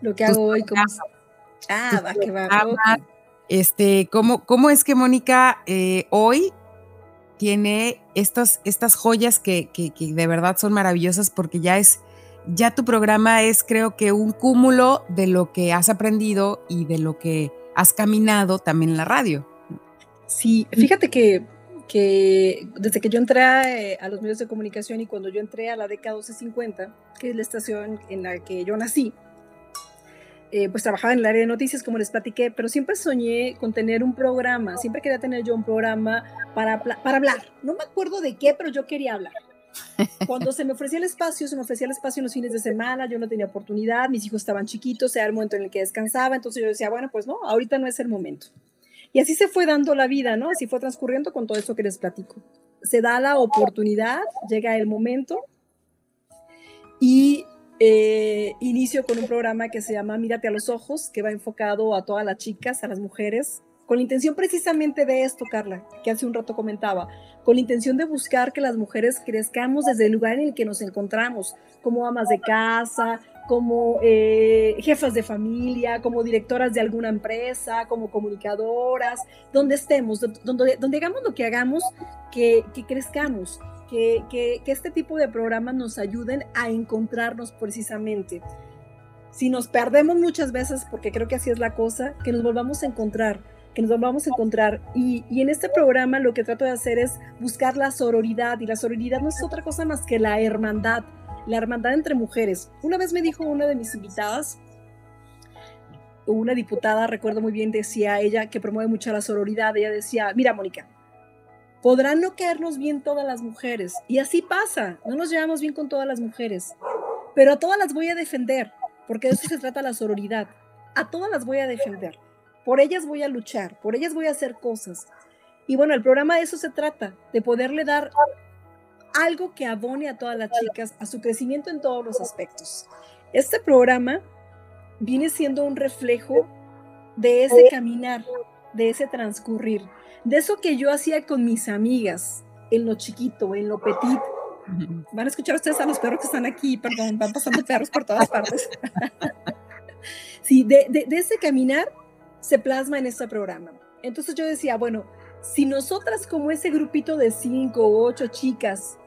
Lo que hago hoy, ¿cómo Ah, va, que va. Este, ¿cómo, ¿Cómo es que Mónica eh, hoy tiene estas, estas joyas que, que, de verdad son maravillosas porque ya es, ya tu programa es creo que un cúmulo de lo que has aprendido y de lo que has caminado también en la radio. Sí, fíjate que que desde que yo entré eh, a, los medios de comunicación y cuando yo entré a la década 1250, que es la estación en la que yo nací, eh, pues trabajaba en el área de noticias, como les platiqué, pero siempre soñé con tener un programa, siempre quería tener yo un programa para, para hablar. No me acuerdo de qué, pero yo quería hablar. Cuando se me ofrecía el espacio, se me ofrecía el espacio en los fines de semana, yo no tenía oportunidad, mis hijos estaban chiquitos, era el momento en el que descansaba, entonces yo decía, bueno, pues no, ahorita no es el momento. Y así se fue dando la vida, ¿no? Así fue transcurriendo con todo esto que les platico. Se da la oportunidad, llega el momento y eh, inicio con un programa que se llama Mírate a los ojos, que va enfocado a todas las chicas, a las mujeres, con la intención precisamente de esto, Carla, que hace un rato comentaba, con la intención de buscar que las mujeres crezcamos desde el lugar en el que nos encontramos, como amas de casa, como eh, jefas de familia, como directoras de alguna empresa, como comunicadoras, donde estemos, donde, donde hagamos lo que hagamos, que, que crezcamos, que, este tipo de programas nos ayuden a encontrarnos precisamente. Si nos perdemos muchas veces, porque creo que así es la cosa, que nos volvamos a encontrar, que nos volvamos a encontrar. Y, y, en este programa lo que trato de hacer es buscar la sororidad, y la sororidad no es otra cosa más que la hermandad la hermandad entre mujeres. Una vez me dijo una de mis invitadas, una diputada, recuerdo muy bien, decía ella que promueve mucho la sororidad, ella decía, mira Mónica, podrán no caernos bien todas las mujeres, y así pasa, no nos llevamos bien con todas las mujeres, pero a todas las voy a defender, porque de eso se trata la sororidad, a todas las voy a defender, por ellas voy a luchar, por ellas voy a hacer cosas. Y bueno, el programa de eso se trata, de poderle dar algo que abone a todas las chicas a su crecimiento en todos los aspectos. Este programa viene siendo un reflejo de ese caminar, de ese transcurrir, de eso que yo hacía con mis amigas en lo chiquito, en lo petit. Van a escuchar ustedes a los perros que están aquí, perdón, van pasando perros por todas partes. sí, de, de ese caminar se plasma en este programa. Entonces yo decía, bueno, si nosotras como ese grupito de cinco o ocho chicas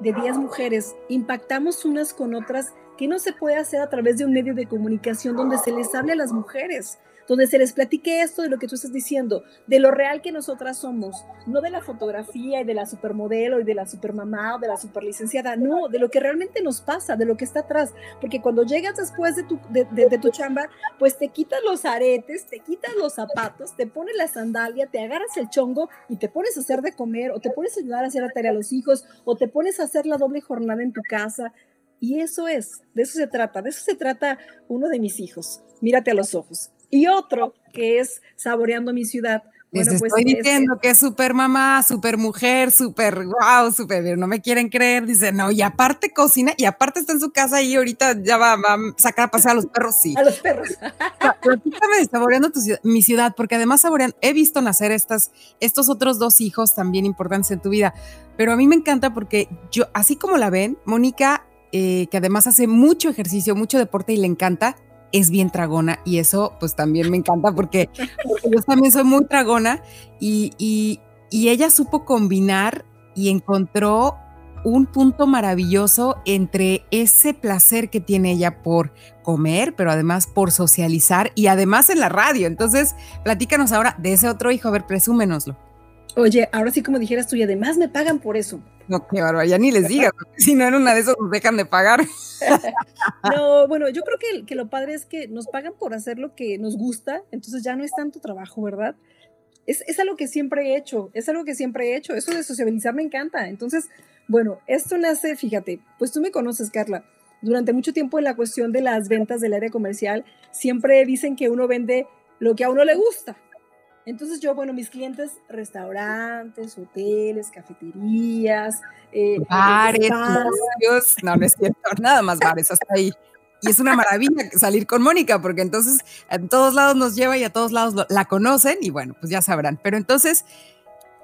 de 10 mujeres impactamos unas con otras que no se puede hacer a través de un medio de comunicación donde se les hable a las mujeres, donde se les platique esto de lo que tú estás diciendo, de lo real que nosotras somos, no de la fotografía y de la supermodelo y de la supermamá o de la superlicenciada, no, de lo que realmente nos pasa, de lo que está atrás, porque cuando llegas después de tu, de, tu chamba, pues te quitas los aretes, te quitas los zapatos, te pones la sandalia, te agarras el chongo y te pones a hacer de comer o te pones a ayudar a hacer la tarea a los hijos o te pones a hacer la doble jornada en tu casa. Y eso es, de eso se trata, de eso se trata uno de mis hijos. Mírate a los ojos y otro que es Saboreando mi ciudad. Bueno, pues estoy diciendo que es súper mamá, súper mujer, súper wow, súper, no me quieren creer. Dice, no, y aparte cocina, y aparte está en su casa y ahorita ya va, a sacar a pasear a los perros, sí. A los perros. Platícame saboreando mi ciudad, porque además saboreando, he visto nacer estas, estos otros dos hijos también importantes en tu vida, pero a mí me encanta porque yo, así como la ven, Mónica, eh, que además hace mucho ejercicio, mucho deporte y le encanta, es bien tragona y eso pues también me encanta porque, yo también soy muy tragona y, y, ella supo combinar y encontró un punto maravilloso entre ese placer que tiene ella por comer, pero además por socializar y además en la radio. Entonces, platícanos ahora de ese otro hijo, a ver, presúmenoslo. Oye, ahora sí como dijeras tú, y además me pagan por eso. No, qué barbaridad, ya ni les digas, si no en una de esas nos dejan de pagar. no, bueno, yo creo que, que, lo padre es que nos pagan por hacer lo que nos gusta, entonces ya no es tanto trabajo, ¿verdad? Es, es algo que siempre he hecho, es algo que siempre he hecho, eso de sociabilizar me encanta. Entonces, bueno, esto nace, fíjate, pues tú me conoces, Carla, durante mucho tiempo en la cuestión de las ventas del área comercial, siempre dicen que uno vende lo que a uno le gusta. Entonces yo, bueno, mis clientes, restaurantes, hoteles, cafeterías, eh, bares, no, no es cierto, nada más bares, hasta ahí. Y es una maravilla salir con Mónica, porque entonces en todos lados nos lleva y a todos lados la conocen y bueno, pues ya sabrán. Pero entonces,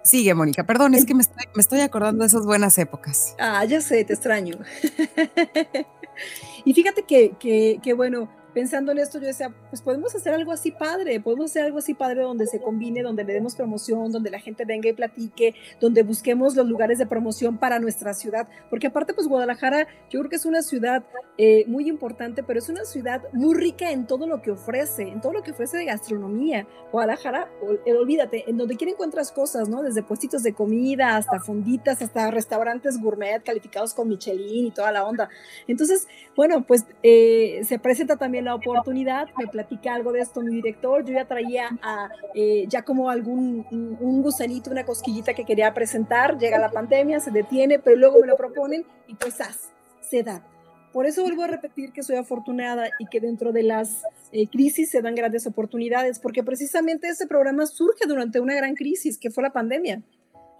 sigue Mónica, perdón, es que me estoy, acordando de esas buenas épocas. Ah, ya sé, te extraño. y fíjate que, que, que bueno, pensando en esto, yo decía, pues podemos hacer algo así padre, podemos hacer algo así padre donde se combine, donde le demos promoción, donde la gente venga y platique, donde busquemos los lugares de promoción para nuestra ciudad, porque aparte, pues Guadalajara, yo creo que es una ciudad eh, muy importante, pero es una ciudad muy rica en todo lo que ofrece, en todo lo que ofrece de gastronomía. Guadalajara, eh, olvídate, en donde quiera encuentras cosas, ¿no? Desde puestitos de comida hasta fonditas, hasta restaurantes gourmet calificados con Michelin y toda la onda. Entonces, bueno, pues eh, se presenta también la oportunidad, me platica algo de esto mi director, yo ya traía a, eh, ya como algún un, gusanito, una cosquillita que quería presentar, llega la pandemia, se detiene, pero luego me lo proponen y pues ¡as! se da. Por eso vuelvo a repetir que soy afortunada y que dentro de las eh, crisis se dan grandes oportunidades, porque precisamente este programa surge durante una gran crisis que fue la pandemia.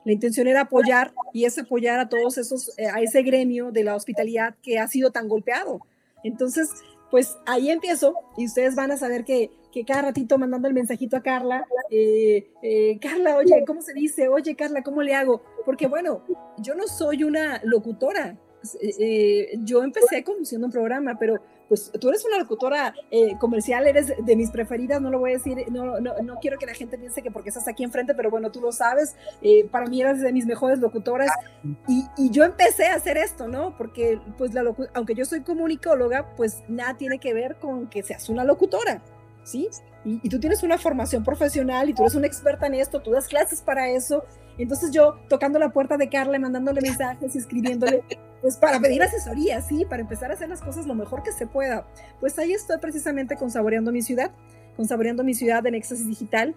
La intención era apoyar y es apoyar a todos esos, eh, a ese gremio de la hospitalidad que ha sido tan golpeado. Entonces, pues ahí empiezo y ustedes van a saber que, que cada ratito mandando el mensajito a Carla, eh, eh, Carla, oye, ¿cómo se dice? Oye, Carla, ¿cómo le hago? Porque bueno, yo no soy una locutora, eh, yo empecé conduciendo un programa, pero pues tú eres una locutora eh, comercial, eres de mis preferidas, no lo voy a decir, no, no, no, quiero que la gente piense que porque estás aquí enfrente, pero bueno, tú lo sabes, eh, para mí eres de mis mejores locutoras y, y, yo empecé a hacer esto, ¿no? Porque pues la aunque yo soy comunicóloga, pues nada tiene que ver con que seas una locutora, ¿sí? Y, y tú tienes una formación profesional y tú eres una experta en esto, tú das clases para eso entonces yo tocando la puerta de Carla, mandándole mensajes y escribiéndole, pues para pedir asesoría, sí, para empezar a hacer las cosas lo mejor que se pueda. Pues ahí estoy precisamente con Saboreando mi ciudad, con Saboreando mi ciudad en Éxtasis Digital.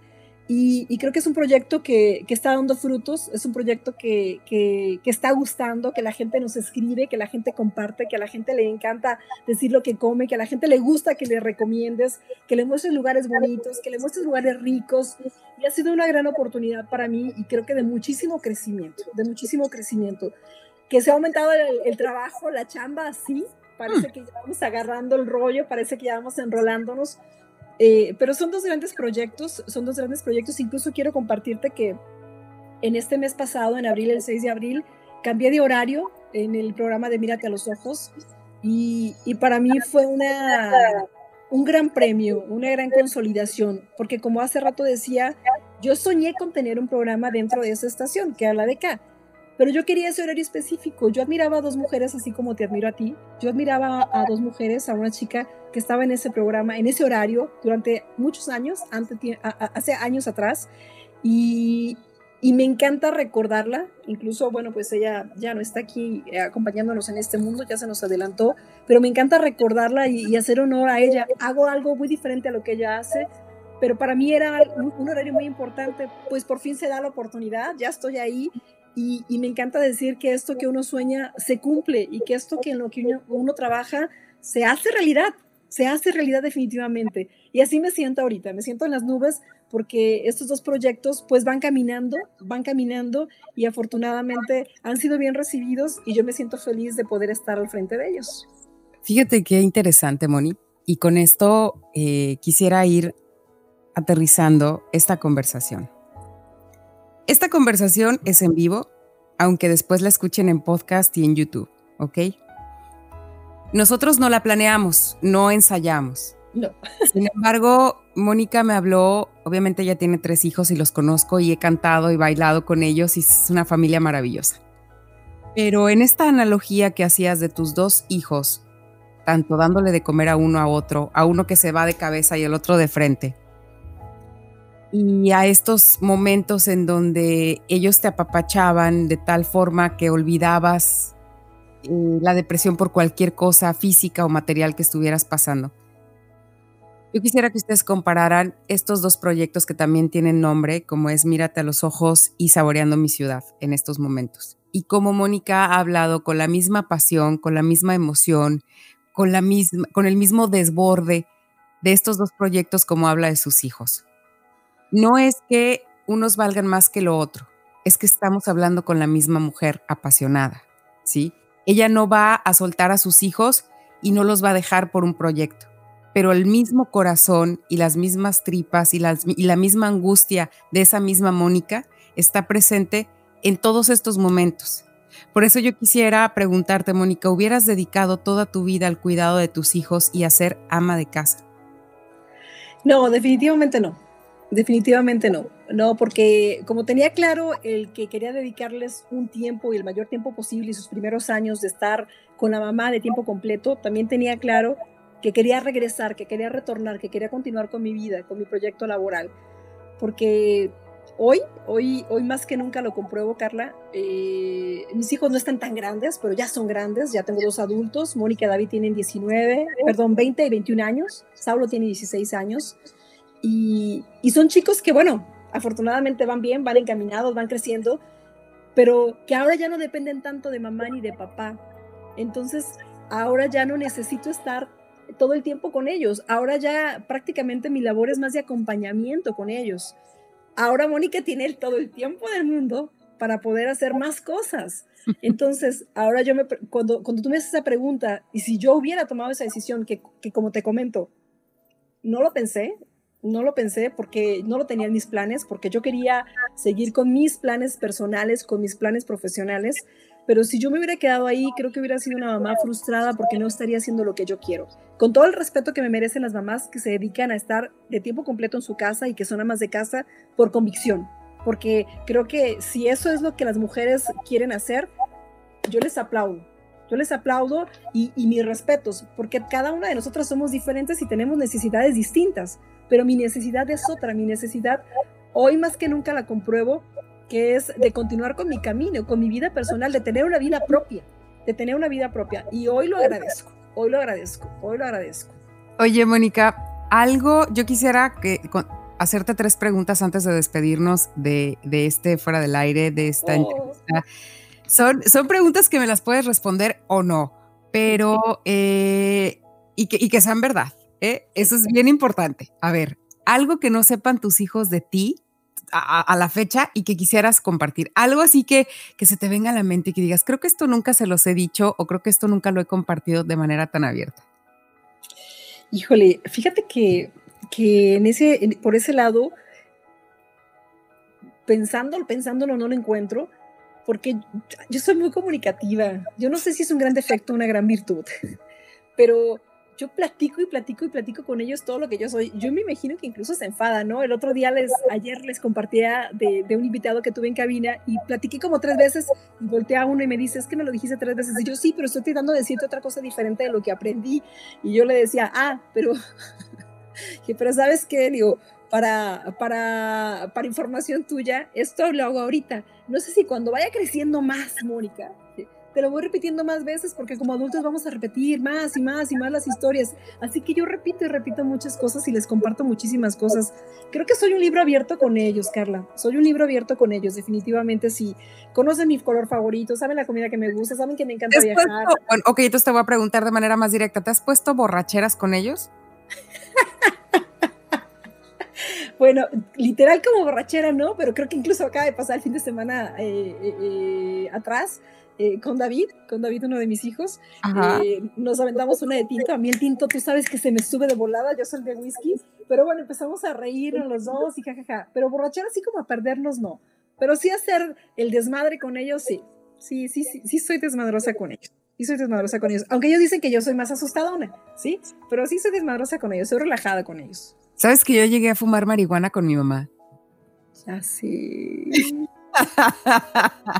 Y, creo que es un proyecto que, está dando frutos, es un proyecto que, que, está gustando, que la gente nos escribe, que la gente comparte, que a la gente le encanta decir lo que come, que a la gente le gusta que le recomiendes, que le muestres lugares bonitos, que le muestres lugares ricos. Y ha sido una gran oportunidad para mí y creo que de muchísimo crecimiento, de muchísimo crecimiento. Que se ha aumentado el, trabajo, la chamba, sí, parece mm. que ya vamos agarrando el rollo, parece que ya vamos enrolándonos eh, pero son dos grandes proyectos, son dos grandes proyectos. Incluso quiero compartirte que en este mes pasado, en abril, el 6 de abril, cambié de horario en el programa de Mírate a los Ojos y, y para mí fue una, un gran premio, una gran consolidación, porque como hace rato decía, yo soñé con tener un programa dentro de esa estación, que era la de acá pero yo quería ese horario específico. Yo admiraba a dos mujeres así como te admiro a ti. Yo admiraba a dos mujeres, a una chica que estaba en ese programa, en ese horario, durante muchos años, antes, hace años atrás. Y, y me encanta recordarla, incluso, bueno, pues ella ya no está aquí eh, acompañándonos en este mundo, ya se nos adelantó, pero me encanta recordarla y, hacer honor a ella. Hago algo muy diferente a lo que ella hace, pero para mí era un, horario muy importante, pues por fin se da la oportunidad, ya estoy ahí y, me encanta decir que esto que uno sueña se cumple y que esto que en lo que uno, trabaja se hace realidad, se hace realidad definitivamente. Y así me siento ahorita, me siento en las nubes porque estos dos proyectos pues van caminando, van caminando y afortunadamente han sido bien recibidos y yo me siento feliz de poder estar al frente de ellos. Fíjate qué interesante, Moni. Y con esto eh, quisiera ir aterrizando esta conversación. Esta conversación es en vivo, aunque después la escuchen en podcast y en YouTube, ¿ok? Nosotros no la planeamos, no ensayamos. No. Sin embargo, Mónica me habló, obviamente ella tiene tres hijos y los conozco y he cantado y bailado con ellos y es una familia maravillosa. Pero en esta analogía que hacías de tus dos hijos, tanto dándole de comer a uno a otro, a uno que se va de cabeza y el otro de frente, y a estos momentos en donde ellos te apapachaban de tal forma que olvidabas eh, la depresión por cualquier cosa física o material que estuvieras pasando. Yo quisiera que ustedes compararan estos dos proyectos que también tienen nombre, como es Mírate a los ojos y Saboreando mi ciudad en estos momentos. Y cómo Mónica ha hablado con la misma pasión, con la misma emoción, con, la misma, con el mismo desborde de estos dos proyectos como habla de sus hijos. No es que unos valgan más que lo otro, es que estamos hablando con la misma mujer apasionada, ¿sí? Ella no va a soltar a sus hijos y no los va a dejar por un proyecto, pero el mismo corazón y las mismas tripas y, y la misma angustia de esa misma Mónica está presente en todos estos momentos. Por eso yo quisiera preguntarte, Mónica, ¿hubieras dedicado toda tu vida al cuidado de tus hijos y a ser ama de casa? No, definitivamente no. Definitivamente no. No, porque como tenía claro el que quería dedicarles un tiempo y el mayor tiempo posible y sus primeros años de estar con la mamá de tiempo completo, también tenía claro que quería regresar, que quería retornar, que quería continuar con mi vida, con mi proyecto laboral. Porque hoy, hoy, hoy más que nunca lo compruebo, Carla. Eh, mis hijos no están tan grandes, pero ya son grandes. Ya tengo dos adultos. Mónica y David tienen 19, perdón, 20 y 21 años. Saulo tiene 16 años. Y, y son chicos que, bueno, afortunadamente van bien, van encaminados, van creciendo, pero que ahora ya no dependen tanto de mamá ni de papá. Entonces, ahora ya no necesito estar todo el tiempo con ellos. Ahora ya prácticamente mi labor es más de acompañamiento con ellos. Ahora Mónica tiene todo el tiempo del mundo para poder hacer más cosas. Entonces, ahora yo me, cuando, cuando tú me haces esa pregunta, y si yo hubiera tomado esa decisión, que, que como te comento, no lo pensé, no lo pensé porque no lo tenía en mis planes, porque yo quería seguir con mis planes personales, con mis planes profesionales, pero si yo me hubiera quedado ahí, creo que hubiera sido una mamá frustrada porque no estaría haciendo lo que yo quiero. Con todo el respeto que me merecen las mamás que se dedican a estar de tiempo completo en su casa y que son amas de casa por convicción, porque creo que si eso es lo que las mujeres quieren hacer, yo les aplaudo. Yo les aplaudo y, y mis respetos, porque cada una de nosotras somos diferentes y tenemos necesidades distintas, pero mi necesidad es otra, mi necesidad hoy más que nunca la compruebo que es de continuar con mi camino, con mi vida personal, de tener una vida propia, de tener una vida propia. Y hoy lo agradezco, hoy lo agradezco, hoy lo agradezco. Oye, Mónica, algo, yo quisiera que, hacerte tres preguntas antes de despedirnos de, este fuera del aire, de esta oh. entrevista. Son, son preguntas que me las puedes responder o no, pero eh, y, que, y que sean verdad. ¿Eh? Eso es bien importante. A ver, algo que no sepan tus hijos de ti a, la fecha y que quisieras compartir. Algo así que, que se te venga a la mente y que digas, creo que esto nunca se los he dicho o creo que esto nunca lo he compartido de manera tan abierta. Híjole, fíjate que, que en ese, por ese lado, pensándolo, pensándolo, no lo encuentro, porque yo soy muy comunicativa. Yo no sé si es un gran defecto o una gran virtud, pero yo platico y platico y platico con ellos todo lo que yo soy. Yo me imagino que incluso se enfada, ¿no? El otro día, les, ayer les compartía de, un invitado que tuve en cabina y platiqué como tres veces y volteé a uno y me dice, es que me lo dijiste tres veces. Y yo, sí, pero estoy tratando de decirte otra cosa diferente de lo que aprendí. Y yo le decía, ah, pero, pero ¿sabes qué? Digo, para, para, para información tuya, esto lo hago ahorita. No sé si cuando vaya creciendo más, Mónica, te lo voy repitiendo más veces porque como adultos vamos a repetir más y más y más las historias. Así que yo repito y repito muchas cosas y les comparto muchísimas cosas. Creo que soy un libro abierto con ellos, Carla. Soy un libro abierto con ellos, definitivamente sí. Conocen mi color favorito, saben la comida que me gusta, saben que me encanta viajar. bueno, ok, entonces te voy a preguntar de manera más directa. ¿Te has puesto borracheras con ellos? Bueno, literal como borrachera, ¿no? Pero creo que incluso acaba de pasar el fin de semana eh, eh, eh, atrás. Eh, con David, con David, uno de mis hijos. Eh, nos aventamos una de tinto. A mí el tinto, tú sabes que se me sube de volada, yo soy de whisky. Pero bueno, empezamos a reírnos los dos y jajaja. Pero borrachar así como a perdernos, no. Pero sí hacer el desmadre con ellos, sí. Sí, sí, sí, sí soy desmadrosa con ellos. Sí soy desmadrosa con ellos. Aunque ellos dicen que yo soy más asustadona, ¿sí? Pero sí soy desmadrosa con ellos, soy relajada con ellos. ¿Sabes que yo llegué a fumar marihuana con mi mamá? Ya sí.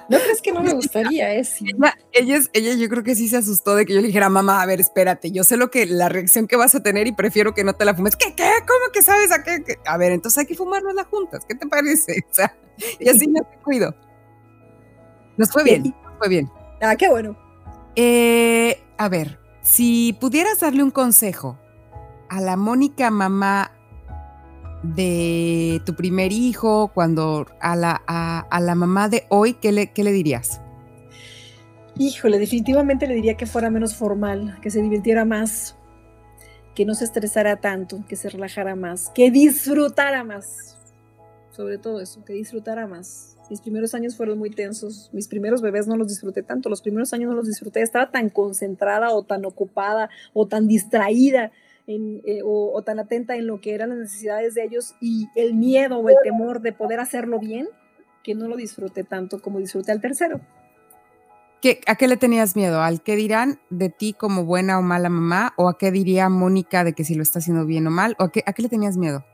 ¿No crees que no me gustaría eso? Ella, ella, yo creo que sí se asustó de que yo le dijera, mamá, a ver, espérate, yo sé lo que la reacción que vas a tener y prefiero que no te la fumes. ¿Qué, qué? ¿Cómo que sabes a qué? A ver, entonces hay que las juntas, ¿qué te parece? O sea, y así me cuido. Nos fue bien, nos fue bien. Ah, qué bueno. Eh, a ver, si pudieras darle un consejo a la Mónica mamá de tu primer hijo, cuando a la, a, la mamá de hoy, ¿qué le, ¿qué le dirías? Híjole, definitivamente le diría que fuera menos formal, que se divirtiera más, que no se estresara tanto, que se relajara más, que disfrutara más. Sobre todo eso, que disfrutara más. Mis primeros años fueron muy tensos, mis primeros bebés no los disfruté tanto, los primeros años no los disfruté, estaba tan concentrada o tan ocupada o tan distraída eh, o, tan atenta en lo que eran las necesidades de ellos y el miedo o el temor de poder hacerlo bien, que no lo disfruté tanto como disfruté al tercero. ¿Qué, ¿A qué le tenías miedo? ¿Al qué dirán de ti como buena o mala mamá? ¿O a qué diría Mónica de que si lo está haciendo bien o mal? ¿O a qué, a qué le tenías miedo?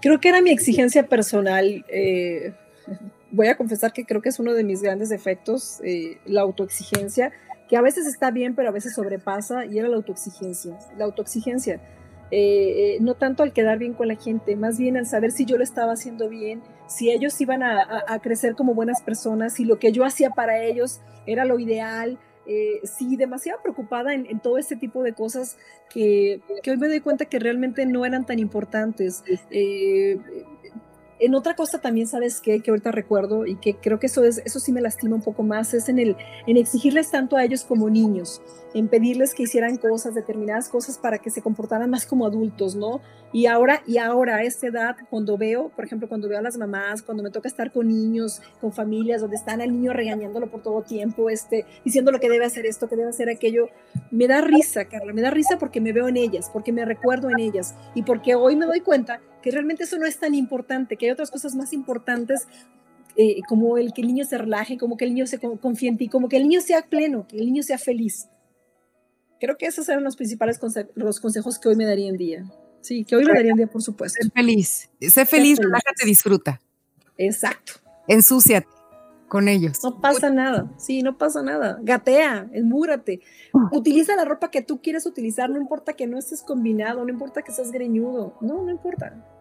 Creo que era mi exigencia personal. Eh, voy a confesar que creo que es uno de mis grandes defectos, eh, la autoexigencia que a veces está bien, pero a veces sobrepasa, y era la autoexigencia. La autoexigencia, eh, eh, no tanto al quedar bien con la gente, más bien al saber si yo lo estaba haciendo bien, si ellos iban a, crecer como buenas personas, si lo que yo hacía para ellos era lo ideal, eh, sí, demasiado preocupada en, todo este tipo de cosas que, que, hoy me doy cuenta que realmente no eran tan importantes. Eh, en otra cosa también, ¿sabes qué? Que ahorita recuerdo y que creo que eso, es, eso sí me lastima un poco más, es en, el, en exigirles tanto a ellos como niños, en pedirles que hicieran cosas, determinadas cosas para que se comportaran más como adultos, ¿no? Y ahora, y ahora a esta edad, cuando veo, por ejemplo, cuando veo a las mamás, cuando me toca estar con niños, con familias, donde están al niño regañándolo por todo tiempo, este, diciendo lo que debe hacer esto, que debe hacer aquello, me da risa, Carla, me da risa porque me veo en ellas, porque me recuerdo en ellas y porque hoy me doy cuenta que realmente eso no es tan importante, que hay otras cosas más importantes eh, como el que el niño se relaje, como que el niño se confíe en ti, como que el niño sea pleno, que el niño sea feliz. Creo que esos eran los principales los consejos que hoy me daría en día. Sí, que hoy me daría en día, por supuesto. Sé feliz, sé feliz, relájate, disfruta. Exacto. Ensúciate con ellos. No pasa nada, sí, no pasa nada. Gatea, enmúrate. Utiliza la ropa que tú quieres utilizar, no importa que no estés combinado, no importa que seas greñudo, no, no importa.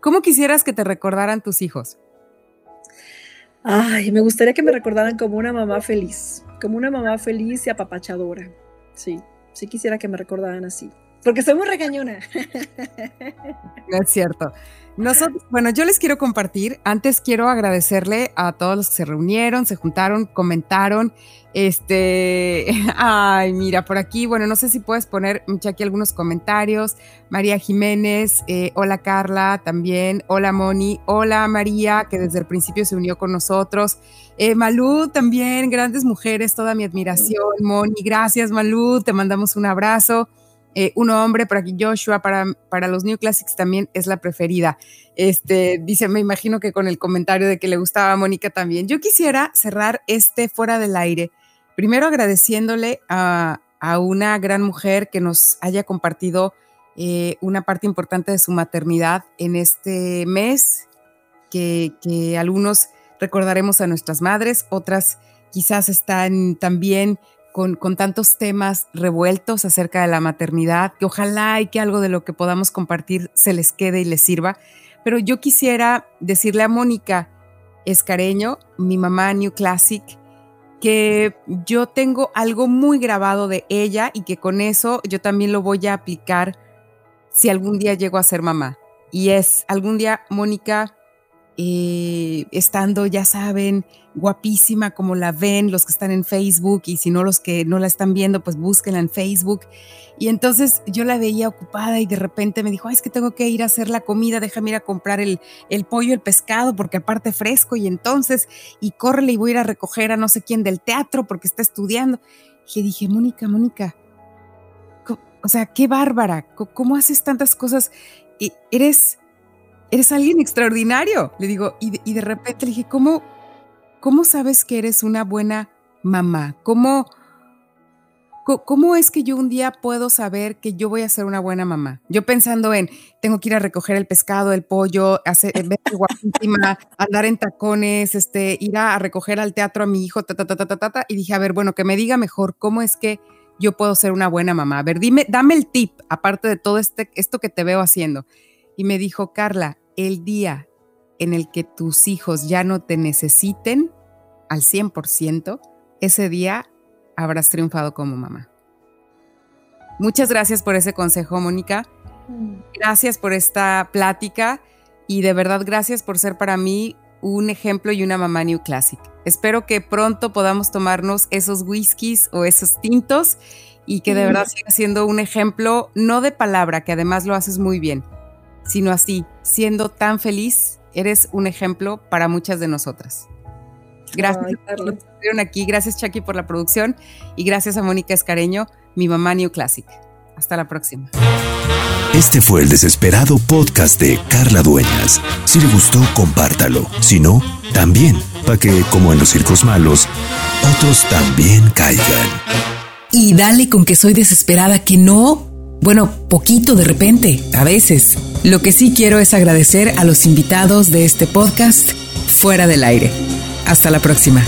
¿Cómo quisieras que te recordaran tus hijos? Ay, me gustaría que me recordaran como una mamá feliz, como una mamá feliz y apapachadora. Sí, sí quisiera que me recordaran así. Porque soy muy regañona. es cierto. Nosotros, bueno, yo les quiero compartir. Antes quiero agradecerle a todos los que se reunieron, se juntaron, comentaron. Este, ay, mira, por aquí, bueno, no sé si puedes poner, aquí algunos comentarios. María Jiménez, eh, hola Carla también, hola Moni, hola María, que desde el principio se unió con nosotros. Eh, Malú también, grandes mujeres, toda mi admiración. Moni, gracias Malú, te mandamos un abrazo. Eh, un hombre, aquí Joshua, para, para los New Classics también es la preferida. Este, dice, me imagino que con el comentario de que le gustaba a Mónica también. Yo quisiera cerrar este fuera del aire, primero agradeciéndole a, una gran mujer que nos haya compartido eh, una parte importante de su maternidad en este mes, que, que algunos recordaremos a nuestras madres, otras quizás están también con, tantos temas revueltos acerca de la maternidad, que ojalá y que algo de lo que podamos compartir se les quede y les sirva. Pero yo quisiera decirle a Mónica Escareño, mi mamá New Classic, que yo tengo algo muy grabado de ella y que con eso yo también lo voy a aplicar si algún día llego a ser mamá. Y es, algún día, Mónica, eh, estando, ya saben, guapísima como la ven los que están en Facebook y si no los que no la están viendo, pues búsquenla en Facebook. Y entonces yo la veía ocupada y de repente me dijo, es que tengo que ir a hacer la comida, déjame ir a comprar el, el pollo, el pescado, porque aparte fresco y entonces, y córrele y voy a ir a recoger a no sé quién del teatro porque está estudiando. Y dije, Mónica, Mónica, o sea, qué bárbara, ¿cómo haces tantas cosas? Y eres eres alguien extraordinario. Le digo, y de, repente le dije, ¿cómo, ¿cómo sabes que eres una buena mamá? ¿Cómo, ¿Cómo es que yo un día puedo saber que yo voy a ser una buena mamá? Yo pensando en, tengo que ir a recoger el pescado, el pollo, hacer, verme guapísima, andar en tacones, este, ir a, recoger al teatro a mi hijo, ta, ta, ta, ta, ta, ta, y dije, a ver, bueno, que me diga mejor cómo es que yo puedo ser una buena mamá. A ver, dime, dame el tip, aparte de todo este, esto que te veo haciendo. Y me dijo, Carla, el día en el que tus hijos ya no te necesiten al 100%, ese día habrás triunfado como mamá. Muchas gracias por ese consejo, Mónica. Gracias por esta plática y de verdad gracias por ser para mí un ejemplo y una mamá New Classic. Espero que pronto podamos tomarnos esos whiskies o esos tintos y que de verdad siga siendo un ejemplo, no de palabra, que además lo haces muy bien, sino así, siendo tan feliz, eres un ejemplo para muchas de nosotras. Gracias por estuvieron aquí, gracias Chucky por la producción y gracias a Mónica Escareño, mi mamá New Classic. Hasta la próxima. Este fue el desesperado podcast de Carla Dueñas. Si le gustó, compártalo. Si no, también, para que, como en los circos malos, otros también caigan. Y dale con que soy desesperada, que no. Bueno, poquito de repente, a veces. Lo que sí quiero es agradecer a los invitados de este podcast fuera del aire. Hasta la próxima.